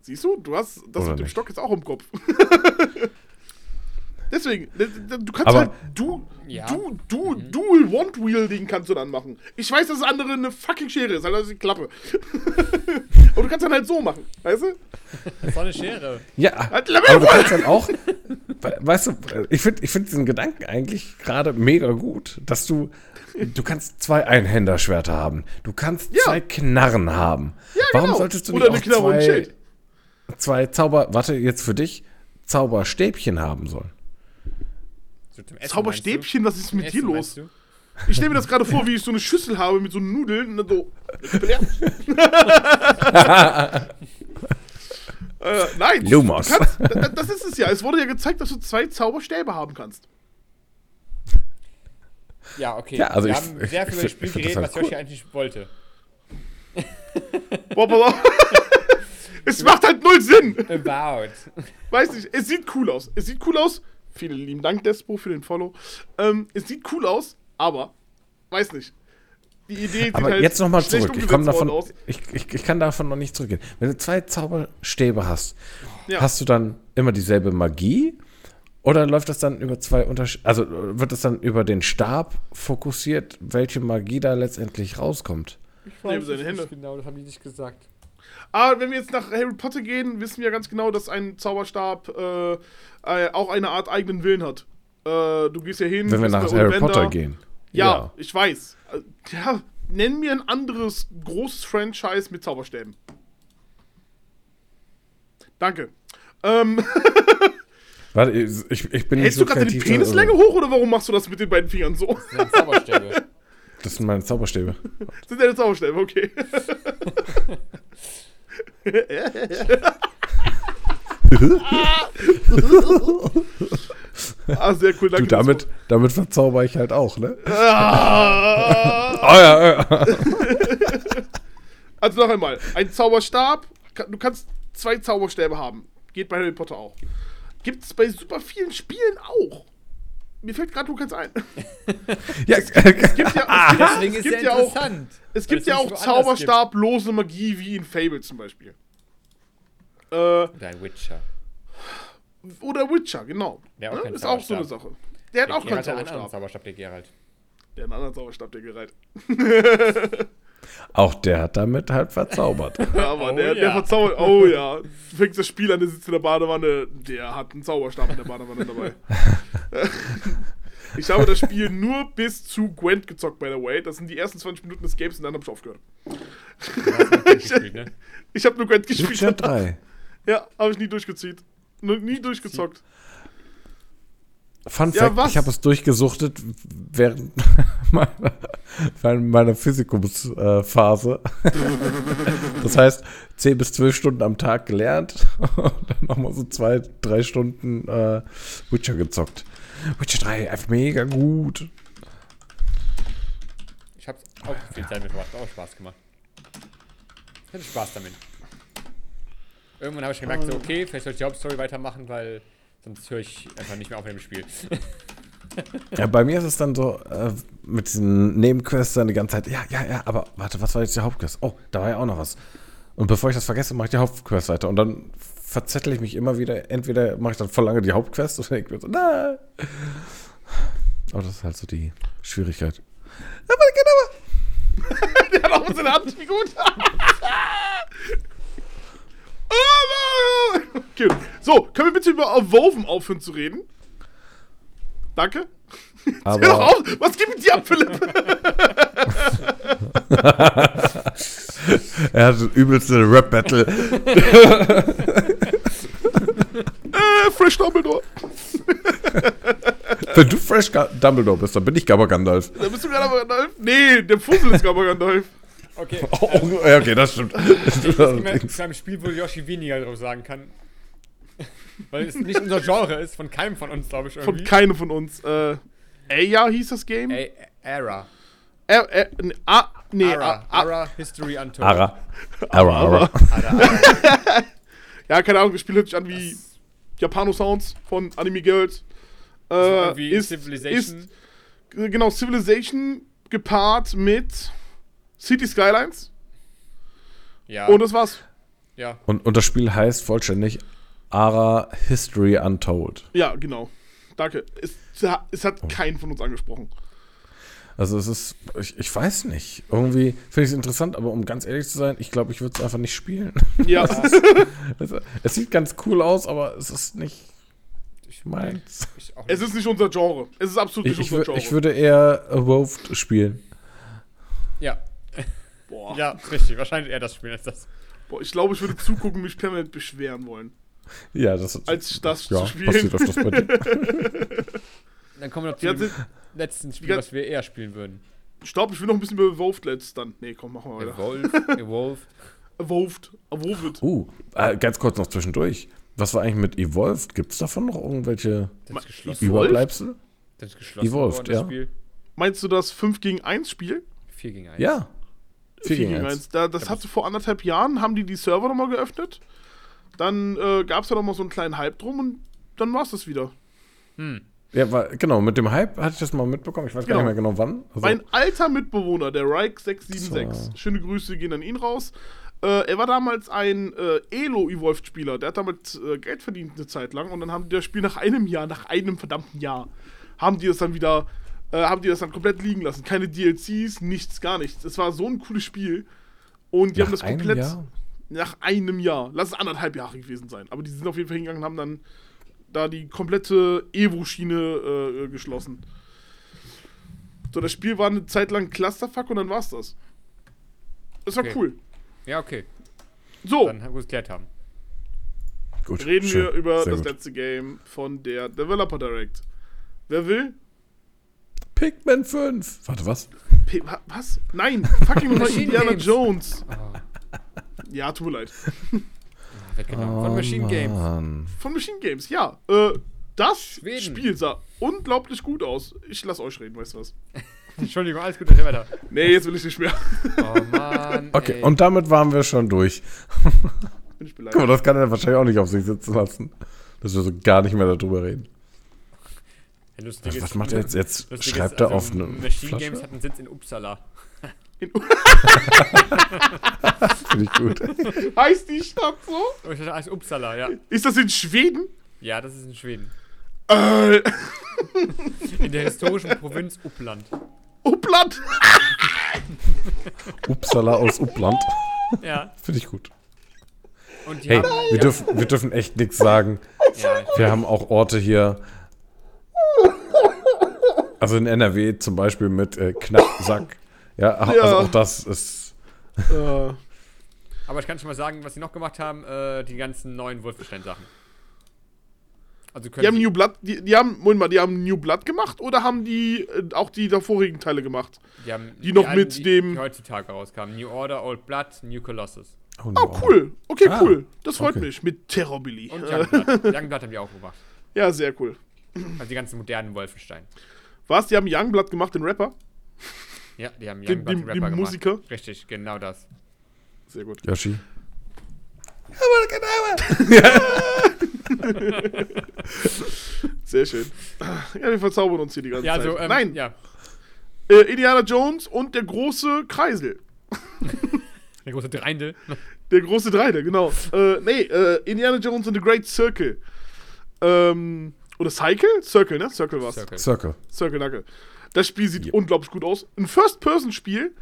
Siehst du, du hast das Oder mit dem nicht? Stock jetzt auch im Kopf. [LAUGHS] Deswegen, du kannst Aber- halt du, Ja. du, du, Dual Wand-Wielding kannst du dann machen. Ich weiß, dass das andere eine fucking Schere ist, also die Klappe. [LAUGHS] Und du kannst dann halt so machen, weißt du? Das war eine Schere. Ja, Halt, aber du kannst dann auch, we- weißt du, ich finde ich find diesen Gedanken eigentlich gerade mega gut, dass du, du kannst zwei Einhänderschwerter haben, du kannst Ja. zwei Knarren haben. Ja, Warum genau. solltest du Oder nicht eine auch Knarre und zwei, Schild. zwei Zauber, warte, jetzt für dich, Zauberstäbchen haben sollen? So zum Essen, Zauberstäbchen, was ist mit dir los? Ich stelle mir das gerade vor, wie ich so eine Schüssel habe mit so Nudeln und dann so. [LAUGHS] äh, nein, Lumos. kannst, da- das ist es ja. Es wurde ja gezeigt, dass du zwei Zauberstäbe haben kannst. Ja, okay. Ja, also Wir ich- haben sehr viel über das Spiel geredet, das was halt Yoshi eigentlich wollte. Boah, [LAUGHS] es macht halt null Sinn. About. Weiß nicht, es sieht cool aus. Es sieht cool aus. Vielen lieben Dank, Despo, für den Follow. Ähm, es sieht cool aus, aber, weiß nicht. Die Idee sieht Aber halt jetzt nochmal zurück. Ich worden davon. aus. Ich, ich, ich kann davon noch nicht zurückgehen. Wenn du zwei Zauberstäbe hast, Ja. hast du dann immer dieselbe Magie? Oder läuft das dann über zwei Unterschiede? Also äh, wird das dann über den Stab fokussiert, welche Magie da letztendlich rauskommt? Ich weiß seine es Hände. genau, das haben die nicht gesagt. Aber wenn wir jetzt nach Harry Potter gehen, wissen wir ganz genau, dass ein Zauberstab äh, äh, auch eine Art eigenen Willen hat. Äh, du gehst ja hin. Wenn wir nach Harry Ollivander. Potter gehen. Ja, ich weiß. Äh, Ja, nenn mir ein anderes großes Franchise mit Zauberstäben. Danke. Ähm, [LAUGHS] Warte, ich, ich bin nicht hältst so du gerade die. Penislänge hoch oder warum machst du das mit den beiden Fingern so? Das sind Zauberstäbe. [LAUGHS] Das sind meine Zauberstäbe. [LAUGHS] Sind deine Zauberstäbe, okay. [LAUGHS] ah, sehr cool, danke. Du, damit, damit verzauber ich halt auch, ne? Ah. Oh [LAUGHS] ja, ja. Also noch einmal, ein Zauberstab, du kannst zwei Zauberstäbe haben. Geht bei Harry Potter auch. Gibt es bei super vielen Spielen auch. Mir fällt gerade nur keins ein. [LAUGHS] ja. Es gibt ja, es [LAUGHS] gibt, es ist gibt ja ja auch, es gibt es ja auch Zauberstablose Magie wie in Fable zum Beispiel. Äh, gibt. Oder ein Witcher. oder Witcher, genau. Der auch Ne? Ist auch so eine Zauberstab. Sache. Der hat Der auch keinen hat anderen Zauberstab. Zauberstab, der Geralt. Der hat einen anderen Zauberstab, der Geralt. [LAUGHS] Auch der hat damit halt verzaubert. [LAUGHS] Ja, Mann, Oh der, der ja. verzaubert. Oh ja. Du fängst das Spiel an, der sitzt in der Badewanne. Der hat einen Zauberstab in der Badewanne dabei. [LAUGHS] ich habe das Spiel nur bis zu Gwent gezockt, by the way. Das sind die ersten 20 Minuten des Games und dann habe ich aufgehört. Ne? [LAUGHS] Ich habe nur Gwent gespielt. Witcher 3. Ja, habe ich nie durchgezieht. Nur nie durchgezockt. Fun Ja, Fact, was? ich habe es durchgesuchtet während [LAUGHS] meiner, meiner Physikumsphase. [LAUGHS] das heißt, 10 bis 12 Stunden am Tag gelernt [LAUGHS] und dann nochmal so zwei, drei Stunden äh, Witcher gezockt. Witcher 3, einfach mega gut. Ich hab's auch viel Zeit mitgemacht, hat auch Spaß gemacht. Ich hatte Spaß damit. Irgendwann habe ich gemerkt, so, okay, vielleicht soll ich die Hauptstory weitermachen, weil sonst höre ich einfach nicht mehr auf mit dem Spiel. [LAUGHS] Ja, bei mir ist es dann so, äh, mit diesen Nebenquests dann die ganze Zeit, ja, ja, ja, aber warte, was war jetzt die Hauptquest? Oh, da war ja auch noch was. Und bevor ich das vergesse, mache ich die Hauptquest weiter. Und dann verzettel ich mich immer wieder, entweder mache ich dann voll lange die Hauptquest oder denke mir so, nein. Aber das ist halt so die Schwierigkeit. Aber genau. [LAUGHS] Der hat auch der Hand. Wie gut. [LAUGHS] okay. So, können wir bitte über Woven aufhören zu reden? Danke. [LAUGHS] Hör doch Aber auf! Was geht mit dir ab, Philipp? [LAUGHS] er hat das übelste Rap-Battle. [LAUGHS] äh, Fresh Dumbledore. Wenn du Fresh Dumbledore bist, dann bin ich Gabba Gandalf. Da bist du aber Gandalf? Nee, der Fussel ist aber Gandalf. Okay. Oh, okay, das stimmt. Ich bin zu einem Spiel, wo Yoshi weniger drauf sagen kann. Weil es nicht unser Genre ist, von keinem von uns, glaube ich. Von Irgendwie. keinem von uns. Äh, Aya hieß das Game? Ey, Era. Äh, äh, ne, ah, nee, Ara. ah, ah, Ara History Untold. Ara. Ara, Ara. Ara, [LAUGHS] ja, keine Ahnung, das Spiel hört sich an wie Japano-Sounds von Anime Girls. Äh, irgendwie ist, Civilization. Ist, äh, genau, Civilization gepaart mit City Skylines. Ja. Und das war's. ja. Und, und das Spiel heißt vollständig Ara History Untold. Ja, genau. Danke. Es, es Oh. hat keinen von uns angesprochen. Also es ist, ich, ich weiß nicht. Irgendwie finde ich es interessant, aber um ganz ehrlich zu sein, ich glaube, ich würde es einfach nicht spielen. Ja, [LAUGHS] es, es sieht ganz cool aus, aber es ist nicht Ich, meins. ich es ist nicht unser Genre. Es ist absolut Ich, nicht ich, unser Genre. ich würde eher Evolved spielen. Ja. boah, Ja, richtig. Wahrscheinlich eher das Spiel als das. boah, ich glaube, ich würde zugucken und mich permanent beschweren wollen. Ja, das Als das ja, zu spielen. passiert öfters bei dir. [LAUGHS] Dann kommen wir noch zu Die dem letzten Spiel, was wir eher spielen würden. Ich glaube, ich will noch ein bisschen über Evolved Let's dann. Nee, komm, machen wir weiter. Evolve. Evolved. [LAUGHS] Evolved. Evolved. Uh, äh, ganz kurz noch zwischendurch. Was war eigentlich mit Evolved? Gibt es davon noch irgendwelche Das ist. Evolved? Überbleibsel? Das ist geschlossen Evolved, worden, ja. Spiel. Meinst du das 5 gegen 1 Spiel? 4 gegen 1. Ja. 4 gegen 1. Da, das Ja, hatte vor anderthalb Jahren, haben die die Server nochmal geöffnet. Dann äh, gab es da nochmal so einen kleinen Hype drum und dann war es das wieder. Hm. Ja, war, genau, mit dem Hype hatte ich das mal mitbekommen. Ich weiß gar Genau. nicht mehr genau wann. Also, Mein alter Mitbewohner, der Rike676, So. schöne Grüße gehen an ihn raus. Äh, er war damals ein äh, Elo-Evolved-Spieler. Der hat damit äh, Geld verdient eine Zeit lang und dann haben die das Spiel nach einem Jahr, nach einem verdammten Jahr, haben die das dann wieder, äh, haben die das dann komplett liegen lassen. Keine DLCs, nichts, gar nichts. Es war so ein cooles Spiel und die haben das einem komplett Jahr? Nach einem Jahr, lass es anderthalb Jahre gewesen sein, aber die sind auf jeden Fall hingegangen und haben dann da die komplette Evo-Schiene äh, geschlossen. So, das Spiel war eine Zeit lang Clusterfuck und dann war's das. Das war Okay. cool. Ja, okay. So, Dann haben wir es geklärt haben. Gut, reden schön. wir über Sehr das gut. letzte Game von der Developer Direct. Wer will? Pikmin 5. Warte, was? P wa- was? Nein, fucking [LAUGHS] Indiana. Jones. Oh, Ja, tut mir leid. [LAUGHS] weggenommen. Von Machine Games. Mann. Von Machine Games, ja. Äh, das Schweden. Spiel sah unglaublich gut aus. Ich lass euch reden, weißt du was? [LAUGHS] Entschuldigung, alles Gute, weiter. Nee, jetzt will ich nicht mehr. Oh Mann. [LAUGHS] Okay, ey. und damit waren wir schon durch. Bin ich Guck mal, beleidigt. das kann er wahrscheinlich auch nicht auf sich sitzen lassen. Dass wir so gar nicht mehr darüber reden. Ja, lustig Was, ist- was macht er jetzt? Jetzt schreibt er also auf eine Machine Flasche. Games hat einen Sitz in Uppsala. In- [LAUGHS] Finde ich gut. heißt die Stadt so? Oh, ich dachte, alles Uppsala, ja. Ist das in Schweden? Ja, das ist in Schweden. Äh, [LAUGHS] In der historischen Provinz Uppland. Uppland. [LAUGHS] Uppsala aus Uppland. Ja. Finde ich gut. Hey, haben. wir dürfen, wir dürfen echt nichts sagen. Ja, Wir haben auch Orte hier. Also in NRW zum Beispiel mit äh, Knappsack. Ja, also Ja. auch das ist. Äh, aber ich kann schon mal sagen, was sie noch gemacht haben, äh, die ganzen neuen Wolfenstein-Sachen. Also die haben New Blood, die, die haben, Moment mal, die haben New Blood gemacht oder haben die äh, auch die davorigen Teile gemacht? die, haben die noch alten, mit die, dem- Die heutzutage rauskamen. New Order, Old Blood, New Colossus. Oh, cool. Okay, Ah, cool. Das freut okay. mich. Mit Terror Billy. Und Youngblood. [LAUGHS] Youngblood haben die auch gemacht. ja, sehr cool. Also die ganzen modernen Wolfenstein. Was? Die haben Youngblood gemacht, den Rapper? Ja, die haben Youngblood den, den, den Musiker? gemacht. Richtig, genau das. Sehr gut. Yoshi. [LAUGHS] Sehr schön. Ja, wir verzaubern uns hier die ganze Ja, Zeit. ähm, Nein, ja. äh, Indiana Jones und der große Kreisel. [LAUGHS] Der große Dreindl. Der große Dreide, genau. Äh, nee, äh, Indiana Jones and the Great Circle. Ähm, oder Cycle? Circle, ne? Circle war's. Circle. Circle. Circle, danke. Das Spiel sieht Ja. unglaublich gut aus. Ein First-Person-Spiel.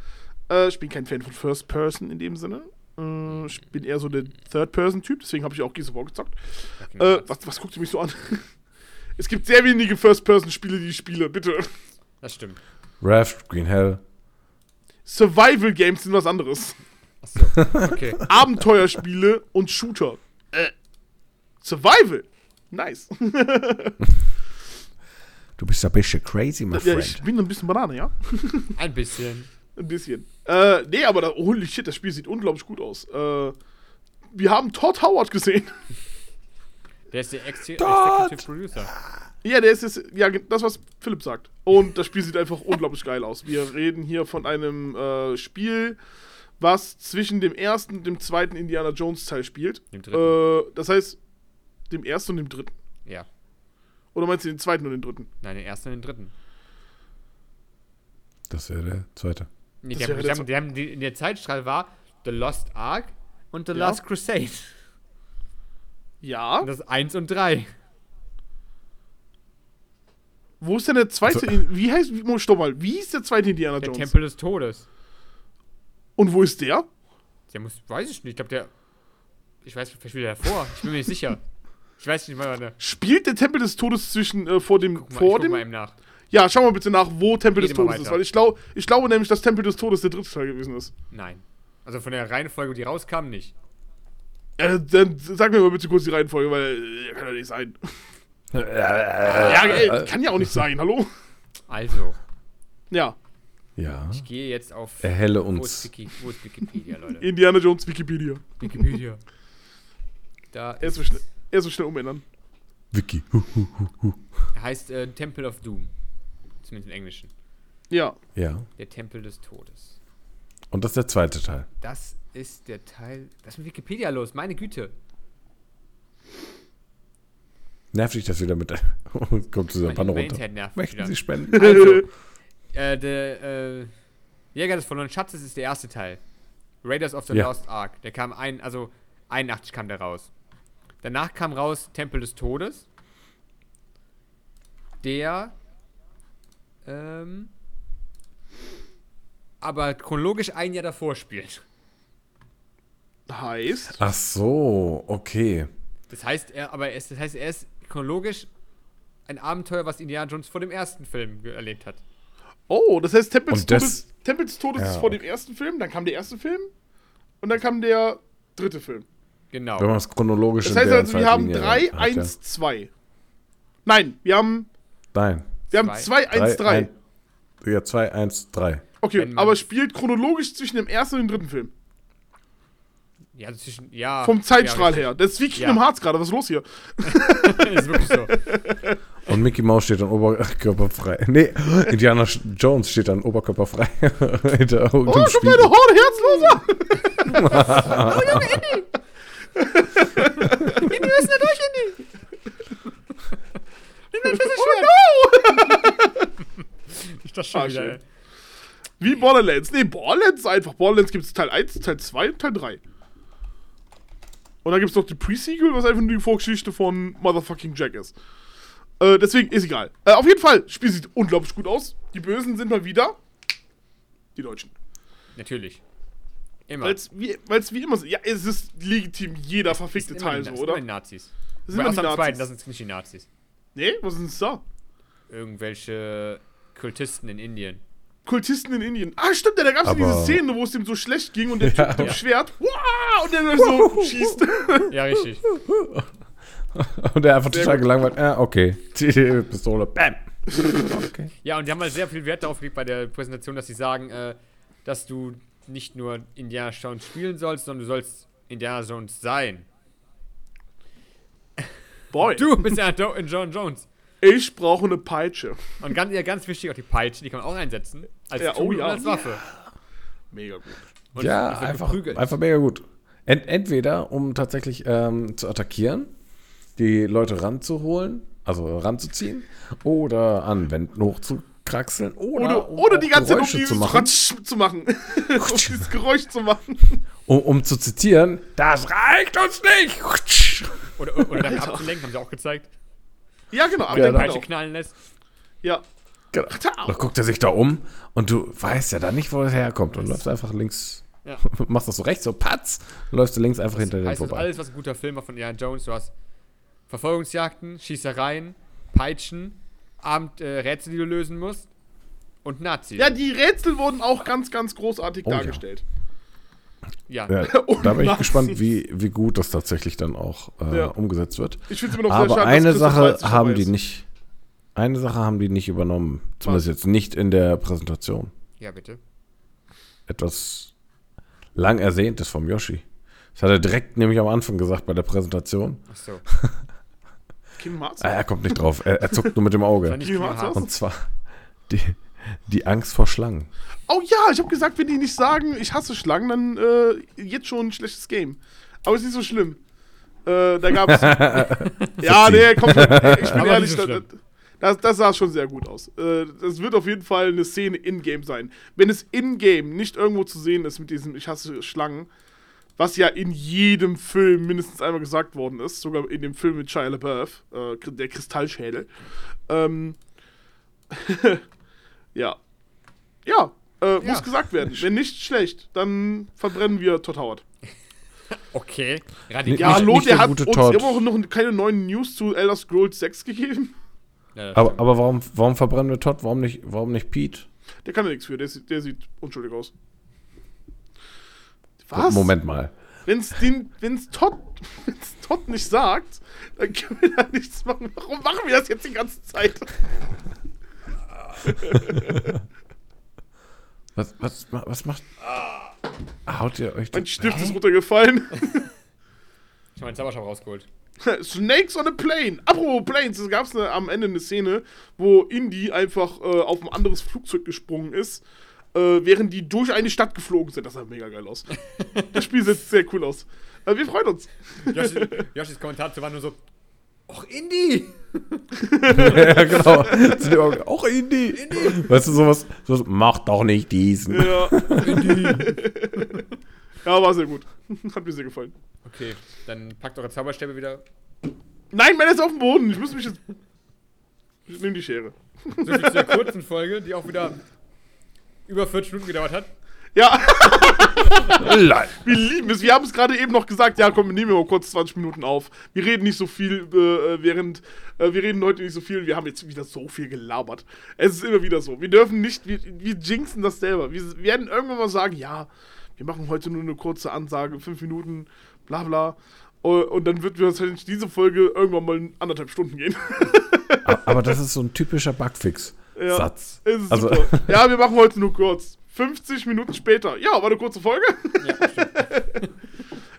Äh, ich bin kein Fan von First-Person in dem Sinne. Äh, ich bin eher so der Third-Person-Typ, deswegen habe ich auch Gears of War gezockt. Äh, was, was guckt ihr mich so an? [LAUGHS] es gibt sehr wenige First-Person-Spiele, die ich spiele, bitte. Das stimmt. Raft, Green Hell. Survival-Games sind was anderes. Achso, okay. [LAUGHS] Abenteuerspiele und Shooter. Äh, Survival. Nice. [LAUGHS] Du bist ein bisschen crazy, my ja, ich bin ein bisschen Banane, ja? [LAUGHS] Ein bisschen. Ein bisschen. Äh, nee, aber da, holy shit, das Spiel sieht unglaublich gut aus. Äh, wir haben Todd Howard gesehen. [LAUGHS] Der ist der Ex! Executive Producer. Ja, der ist jetzt, ja, das, was Philipp sagt. Und das Spiel sieht einfach unglaublich geil aus. Wir reden hier von einem äh, Spiel, was zwischen dem ersten und dem zweiten Indiana Jones Teil spielt. Dem dritten. Äh, das heißt, dem ersten und dem dritten. Ja. Oder meinst du den zweiten und den dritten? Nein, den ersten und den dritten. Das wäre der zweite. Nee, die, haben, die, das- haben, die haben die, in der Zeitstrahl war The Lost Ark und The Ja. Last Crusade. Ja. Und das ist 1 und 3. Wo ist denn der zweite? Also- wie heißt, stopp mal, wie ist der zweite Indiana Der Jones? Tempel des Todes. Und wo ist der? Der muss, weiß ich nicht, ich glaube der, ich weiß, vielleicht wieder davor, ich bin mir nicht sicher. [LAUGHS] Ich weiß nicht mal, wann der, Spielt der Tempel des Todes zwischen, äh, vor dem, guck mal, ich vor guck dem? mal eben nach. Ja, schau mal bitte nach, wo Tempel des Rede mal Todes ist. Weil ich, glaub, ich glaube nämlich, dass Tempel des Todes der dritte Teil gewesen ist. Nein. Also von der Reihenfolge, die rauskam, nicht. Äh, dann sag mir mal bitte kurz die Reihenfolge, weil äh, kann ja nicht sein. ja, ey, kann ja auch nicht sein, hallo? Also, Ja, Ja. ich gehe jetzt auf. Erhelle Wo ist, uns. Wiki, wo ist Wikipedia, Leute? Indiana Jones Wikipedia. Wikipedia. [LAUGHS] Da Er ist so schnell, er ist so schnell umändern. Wiki. Hu, hu, hu, hu. er heißt äh, Temple of Doom. Zumindest im Englischen. Ja. Ja. Der Tempel des Todes. Und das ist der zweite Teil. Das ist der Teil. Was ist mit Wikipedia los? Meine Güte. Nervt dich das wieder mit der. [LAUGHS] Kommt zu dieser Panne runter. Nervt Möchten wieder. Sie spenden? Also, [LAUGHS] äh, der äh, Jäger des verlorenen Schatzes ist der erste Teil. Raiders of the Ja. Lost Ark. Der kam ein, also 81 kam der raus. Danach kam raus Tempel des Todes. Der ähm, aber chronologisch ein Jahr davor spielt. Heißt. Ach so, okay. Das heißt, er, aber es, das heißt, er ist chronologisch ein Abenteuer, was Indiana Jones vor dem ersten Film erlebt hat. Oh, das heißt, Tempel des Todes, Tempel des Todes Ja, ist vor dem okay. ersten Film, dann kam der erste Film und dann kam der dritte Film. Genau. Wenn man es chronologisch Das heißt also, wir haben Zeitlinie 3, hat, 1, 2. Nein, wir haben, Nein. wir haben Zwei. 2, 1, 3. ein- Ja, 2, 1, 3. Okay, aber spielt chronologisch zwischen dem ersten und dem dritten Film. ja, zwischen, ja. Vom Zeitstrahl ja, her. Das ist wie Kingdom Ja. Hearts gerade. Was ist los hier? [LAUGHS] ist wirklich so. [LAUGHS] Und Mickey Mouse steht dann oberkörperfrei. Nee, Indiana Jones steht dann oberkörperfrei [LAUGHS] hinter Oh, schon meine Spiegel. Horde Herzloser! Wir müssen da durch, Indy! Nimm dein festes Schwert! Ich das schon Ah, wieder, ey. Wie Borderlands. Nee, Borderlands einfach. Borderlands gibt es Teil 1, Teil 2 und Teil 3. Und dann gibt es noch die Pre-Sequel, was einfach nur die Vorgeschichte von Motherfucking Jack ist. Äh, deswegen ist egal. Äh, auf jeden Fall, Spiel sieht unglaublich gut aus. Die Bösen sind mal wieder die Deutschen. Natürlich. Immer. Weil es wie, weil's wie immer so. Ja, es ist legitim jeder verfickte Teil die- so, das oder? Sind immer die Nazis. Das sind außer die Nazis. zweiten, das sind nicht die Nazis. Nee, was ist denn da? Irgendwelche Kultisten in Indien. Kultisten in Indien. Ah, stimmt, ja, da gab es ja diese Szene, wo es ihm so schlecht ging und der [LAUGHS] Ja. Typ mit dem Schwert, wow, und der dann so schießt. [LAUGHS] Ja, richtig. [LAUGHS] Und der einfach Sehr total gut. gelangweilt. Ah, okay. Die Pistole. Bam. Okay. Ja, und die haben halt sehr viel Wert darauf gelegt bei der Präsentation, dass sie sagen, äh, dass du nicht nur Indiana Jones spielen sollst, sondern du sollst Indiana Jones sein. Boy, Du bist ja John Jones. ich brauche eine Peitsche. Und ganz, ja, ganz wichtig, auch die Peitsche, die kann man auch einsetzen. Als Ja, Tool oh ja. als Waffe. Mega gut. Und ja, einfach, einfach mega gut. Ent, entweder, um tatsächlich ähm, zu attackieren, die Leute ranzuholen, also ranzuziehen, oder an Wänden hochzukraxeln, oder, Oder, um oder die ganze Zeit um Geräusche dieses zu machen. Zu machen. [LAUGHS] [LAUGHS] um dieses Geräusch zu machen. Um, um zu zitieren, das reicht uns nicht. [LAUGHS] Oder, oder damit abzulenken, haben sie auch gezeigt. Ja, genau. Aber dann da- Peitsche genau. knallen lässt. Ja. Genau. Da guckt er sich da um und du weißt ja dann nicht, wo er herkommt und läufst einfach links, Ja. machst das so rechts, so patz, und läufst du links einfach hinter dem Heißt das vorbei. alles, was ein guter Film war von Indiana Jones? Du hast Verfolgungsjagden, Schießereien, Peitschen, Abend, äh, Rätsel, die du lösen musst und Nazis. ja, die Rätsel wurden auch ganz, ganz großartig Oh dargestellt. ja. Ja, [LAUGHS] Und da bin ich Nazis. gespannt, wie, wie gut das tatsächlich dann auch äh, Ja. umgesetzt wird. Ich finde es immer noch sehr Aber schade, dass eine Sache haben die ist. nicht. Eine Sache haben die nicht übernommen. Zumindest Was? jetzt nicht in der Präsentation. ja, bitte. Etwas lang ersehntes vom Yoshi. Das hat er direkt nämlich am Anfang gesagt bei der Präsentation. Achso. Kingdom [LAUGHS] Hearts? Ah, er kommt nicht drauf. Er, er zuckt nur mit dem Auge. Und zwar die, die Angst vor Schlangen. Oh ja, ich habe gesagt, wenn die nicht sagen, ich hasse Schlangen, dann äh, jetzt schon ein schlechtes Game. Aber ist nicht so schlimm. Äh, da gab's. [LAUGHS] ja, nee, komm schon. Ich bin Aber ehrlich, so das, das sah schon sehr gut aus. Äh, das wird auf jeden Fall eine Szene in-game sein. Wenn es in-game nicht irgendwo zu sehen ist mit diesem Ich hasse Schlangen, was ja in jedem Film mindestens einmal gesagt worden ist, sogar in dem Film mit Shia LaBeouf, äh, der Kristallschädel. Ähm, [LAUGHS] ja. Ja, äh, muss gesagt werden. Wenn nicht schlecht, dann verbrennen wir Todd Howard. Okay. Radikal. Ja, Nicht- hallo, der der hat gute uns Todd. immer auch noch keine neuen News zu Elder Scrolls 6 gegeben. Ja, Aber, aber warum, warum verbrennen wir Todd? Warum nicht, warum nicht Pete? Der kann ja nichts für, der, der sieht unschuldig aus. Was? Moment mal. Wenn's den, wenn's Todd, [LAUGHS] wenn's Todd nicht sagt, dann können wir da nichts machen. Warum machen wir das jetzt die ganze Zeit? [LAUGHS] Was, was, was macht. Haut ihr euch Mein Stift ist runtergefallen. [LAUGHS] Ich habe meinen Zauberstab rausgeholt. Snakes on a plane. Apropos Planes, es gab am Ende eine Szene, wo Indy einfach äh, auf ein anderes Flugzeug gesprungen ist, äh, während die durch eine Stadt geflogen sind. Das sah mega geil aus. [LAUGHS] das Spiel sieht sehr cool aus. Äh, wir freuen uns. Yoshi, Yoshis Kommentar war nur so: Och, Indie! [LAUGHS] ja, genau. Auch Indie. Weißt du, sowas, sowas. Mach doch nicht diesen. Ja. [LAUGHS] ja, war sehr gut. Hat mir sehr gefallen. Okay, dann packt eure Zauberstäbe wieder. Nein, meiner ist auf dem Boden. Ich muss mich jetzt. Ich nehme die Schere. So viel zu der kurzen Folge, die auch wieder über 40 Minuten gedauert hat. Ja, [LAUGHS] wir lieben es. Wir haben es gerade eben noch gesagt. Ja, komm, wir nehmen mal kurz 20 Minuten auf. Wir reden nicht so viel, äh, während. Äh, wir reden heute nicht so viel. Wir haben jetzt wieder so viel gelabert. Es ist immer wieder so. Wir dürfen nicht. Wir, wir jinxen das selber. Wir werden irgendwann mal sagen: Ja, wir machen heute nur eine kurze Ansage, fünf Minuten, bla bla. Und dann wird wahrscheinlich diese Folge irgendwann mal in anderthalb Stunden gehen. [LAUGHS] Aber das ist so ein typischer Bugfix-Satz. Es ist Also- super. Ja, wir machen heute nur kurz. 50 Minuten später. Ja, war eine kurze Folge. Ja. [LAUGHS]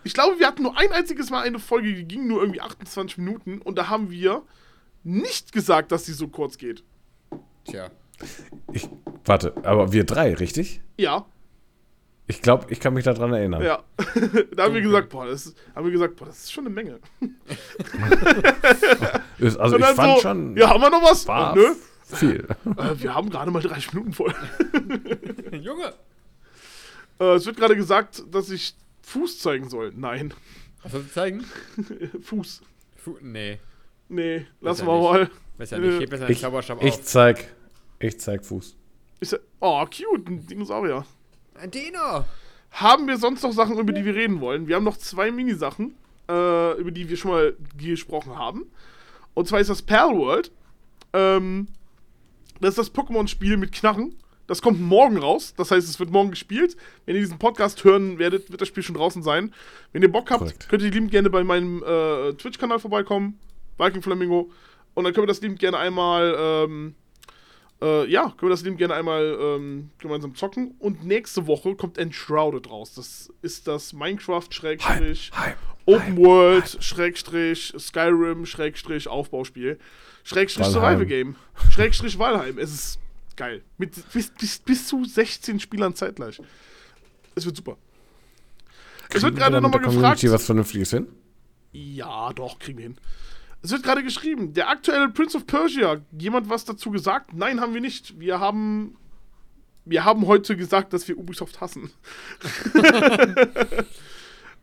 Ich glaube, wir hatten nur ein einziges Mal eine Folge, die ging nur irgendwie 28 Minuten und da haben wir nicht gesagt, dass sie so kurz geht. Tja. Ich, warte, aber wir drei, richtig? Ja, Ich glaube, ich kann mich daran erinnern. ja. [LAUGHS] da haben wir gesagt, boah, das ist, haben wir gesagt, boah, das ist schon eine Menge. [LAUGHS] Also ich fand so, schon, ja, haben wir noch was? war Nö. Viel. Äh, wir haben gerade mal 30 Minuten voll. [LAUGHS] Junge! Äh, es wird gerade gesagt, dass ich Fuß zeigen soll. Nein, Was soll ich zeigen? [LAUGHS] Fuß. Fu nee. Nee, wir nicht. mal. Besser nicht. Heb besser den Ich, Zauberstab ich auf. zeig, ich zeig Fuß. Ich oh, cute, ein Dinosaurier. Ein Dino! Haben wir sonst noch Sachen, über die wir reden wollen? Wir haben noch zwei Minisachen, äh, über die wir schon mal gesprochen haben. Und zwar ist das Pearl World. Ähm, das ist das Pokémon-Spiel mit Knarren. Das kommt morgen raus. Das heißt, es wird morgen gespielt. Wenn ihr diesen Podcast hören werdet, wird das Spiel schon draußen sein. Wenn ihr Bock habt, Korrekt. könnt ihr liebend gerne bei meinem äh, Twitch-Kanal vorbeikommen. Viking Flamingo. Und dann können wir das liebend gerne einmal, ähm, äh, ja, können wir das liebend gerne einmal ähm, gemeinsam zocken. Und nächste Woche kommt Enshrouded raus. Das ist das Minecraft-Schrägstrich. Open World, Schrägstrich, Skyrim, Schrägstrich, Aufbauspiel, Schrägstrich. Survival Game, Schrägstrich Valheim. Es ist geil. Mit bis, bis, bis zu 16 Spielern zeitgleich. Es wird super. Es wird Kriegen wir gerade nochmal gefragt. Community was Vernünftiges hin? Ja, doch, kriegen wir hin. Es wird gerade geschrieben, der aktuelle Prince of Persia, jemand was dazu gesagt? Nein, haben wir nicht. Wir haben wir haben heute gesagt, dass wir Ubisoft hassen. [LAUGHS]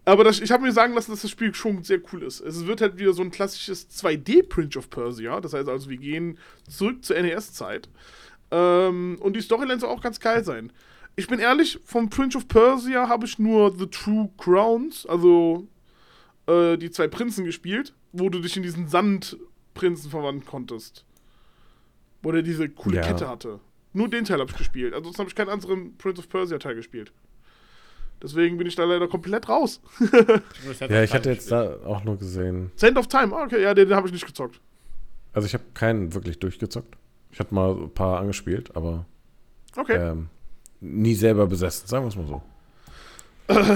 Aber das, ich habe mir sagen lassen, dass das Spiel schon sehr cool ist. Es wird halt wieder so ein klassisches 2D-Prince of Persia. Das heißt also, wir gehen zurück zur NES-Zeit. Ähm, und die Storyline soll auch ganz geil sein. Ich bin ehrlich, vom Prince of Persia habe ich nur The True Crowns, also äh, die zwei Prinzen gespielt, wo du dich in diesen Sandprinzen verwandeln konntest. Wo der diese coole Ja. Kette hatte. Nur den Teil habe ich gespielt. Ansonsten habe ich keinen anderen Prince of Persia Teil gespielt. Deswegen bin ich da leider komplett raus. Ja, ich hatte jetzt da auch nur gesehen. Sand of Time, ah, okay, ja, den, den habe ich nicht gezockt. Also ich habe keinen wirklich durchgezockt. Ich hatte mal ein paar angespielt, aber Okay. ähm, nie selber besessen, sagen wir es mal so.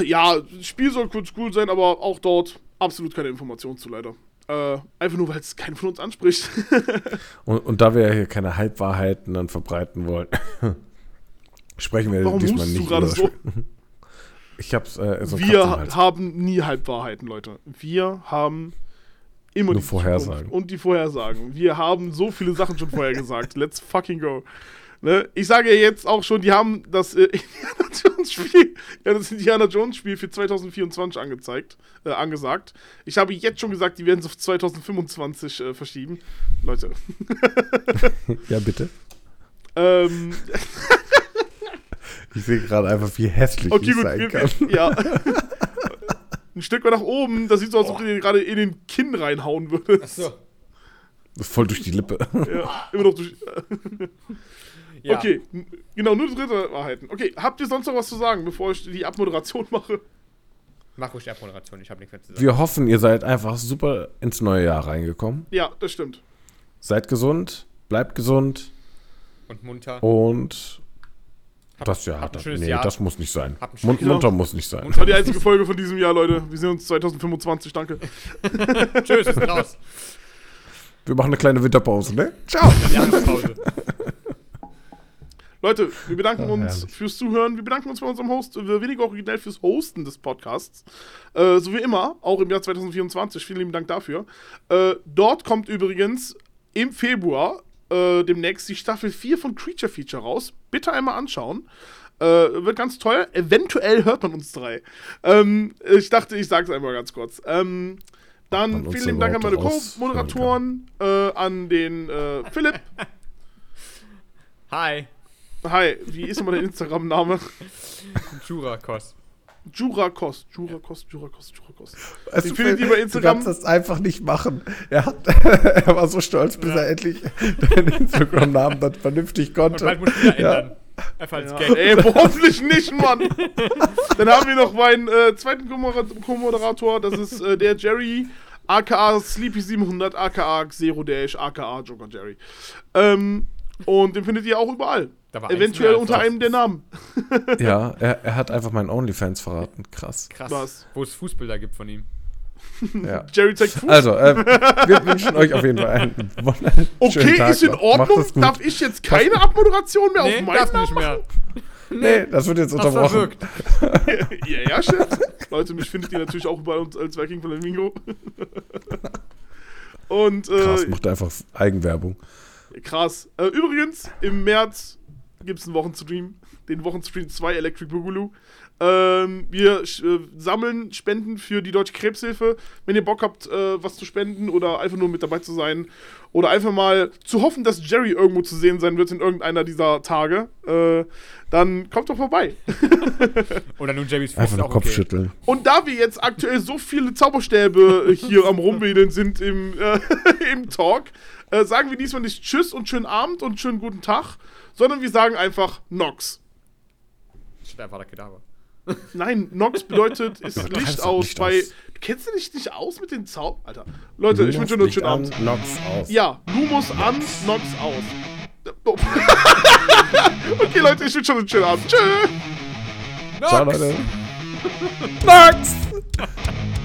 Ja, das Spiel soll kurz cool sein, aber auch dort absolut keine Informationen zu leider. Äh, einfach nur, weil es keinen von uns anspricht. [LAUGHS] Und, und da wir ja hier keine Halbwahrheiten dann verbreiten wollen, [LAUGHS] sprechen wir Warum diesmal du nicht gerade über so? [LAUGHS] Ich hab's äh, so Wir haben nie Halbwahrheiten, Leute. Wir haben immer Nur die Vorhersagen. Und die Vorhersagen. Wir haben so viele Sachen schon vorher gesagt. Let's fucking go. Ne? Ich sage ja jetzt auch schon, die haben das äh, [LAUGHS] Indiana Jones Spiel, ja, das Indiana Jones Spiel für 2024 angezeigt, äh, angesagt. Ich habe jetzt schon gesagt, die werden es auf 2025 äh, verschieben. Leute. [LAUGHS] Ja, bitte. Ähm, [LAUGHS] Ich sehe gerade einfach, wie hässlich okay, ich gut. sein Wir, kann. ja. Ein Stück weiter nach oben, das sieht so aus, als ob du dir gerade in den Kinn reinhauen würdest. Achso. Voll durch die Lippe. Ja, immer noch durch. Ja. Okay, genau, nur dritte Wahrheiten. Okay, habt ihr sonst noch was zu sagen, bevor ich die Abmoderation mache? Mach ruhig die Abmoderation, ich habe nichts mehr zu sagen. Wir hoffen, ihr seid einfach super ins neue Jahr reingekommen. Ja, das stimmt. Seid gesund, bleibt gesund Und munter. und Habt- das ja, ein das, nee, Jahr. das muss nicht sein. Habt ein Mun schönes munter muss nicht sein. Das war die einzige Folge von diesem Jahr, Leute. Wir sehen uns 2025, danke. [LAUGHS] Tschüss, raus. Wir machen eine kleine Winterpause, ne? Ciao. Jahrespause. Leute, wir bedanken Ah, uns herrlich. fürs Zuhören. Wir bedanken uns bei unserem Host, äh, weniger originell fürs Hosten des Podcasts. Äh, so wie immer, auch im Jahr 2024. Vielen lieben Dank dafür. Äh, dort kommt übrigens im Februar äh, demnächst die Staffel 4 von Creature Feature raus. Bitte einmal anschauen. Äh, wird ganz toll. Eventuell hört man uns drei. Ähm, ich dachte, ich sage es einmal ganz kurz. Ähm, dann vielen lieben Dank an meine Co-Moderatoren, äh, an den äh, Philipp. [LAUGHS] Hi, Hi, wie ist nochmal der Instagram-Name? Jurakos. Jurakos, Jurakos, Jurakos, Jurakos. Tut findet mir- ihr bei Du Instagram. kannst das einfach nicht machen. Er, hat, [LAUGHS] er war so stolz, bis er endlich deinen Instagram-Namen dann vernünftig Und konnte. bald muss ich wieder Ja. ändern. Einfach als Ja, Gag. ey, hoffentlich nicht, Mann. Dann haben wir noch meinen äh, zweiten Co-Moder- Co-Moderator, das ist äh, der Jerry, aka Sleepy700, aka Zero Dash, aka Joker Jerry. Ähm, und den findet ihr auch überall. Da war eins Eventuell unter einem der Namen. [LAUGHS] Ja, er, er hat einfach meinen OnlyFans verraten. Krass. Krass. Was? Wo es Fußbilder gibt von ihm. Ja. [LAUGHS] Jerry zeigt Fuß. Also, äh, wir wünschen euch auf jeden Fall einen wunderschönen [LAUGHS] okay, Tag ist in. Ordnung. Darf ich jetzt keine Abmoderation mehr Nee, auf meinen Namen nicht mehr. Nee, das wird jetzt unterbrochen. ja, ja, Chef. Leute, mich findet ihr natürlich auch bei uns als Viking Flamingo. Und äh, Krass, macht einfach Eigenwerbung. krass. Äh, übrigens, im März gibt es einen Wochenstream. Den Wochenstream 2 Electric Boogaloo. Ähm, wir äh, sammeln Spenden für die Deutsche Krebshilfe. Wenn ihr Bock habt, äh, was zu spenden oder einfach nur mit dabei zu sein oder einfach mal zu hoffen, dass Jerry irgendwo zu sehen sein wird in irgendeiner dieser Tage, äh, dann kommt doch vorbei. [LAUGHS] Oder nun Jerry's Fuß Einfach auch Kopf okay. schütteln. Und da wir jetzt aktuell so viele Zauberstäbe äh, hier am Rumwedeln sind im, äh, [LAUGHS] im Talk, äh, sagen wir diesmal nicht Tschüss und schönen Abend und schönen guten Tag, sondern wir sagen einfach Nox. Nein, Nox bedeutet, [LAUGHS] ist Licht doch aus nicht bei. aus. Du kennst du dich nicht aus mit den Zauber? Alter. Leute, ich wünsche euch noch einen schönen Abend. Nox aus. Ja, Lumos an, Nox aus. [LAUGHS] Oh. [LAUGHS] okay, Leute, ich wünsche euch noch einen schönen Abend. Tschüss. Ciao, Leute. Nox!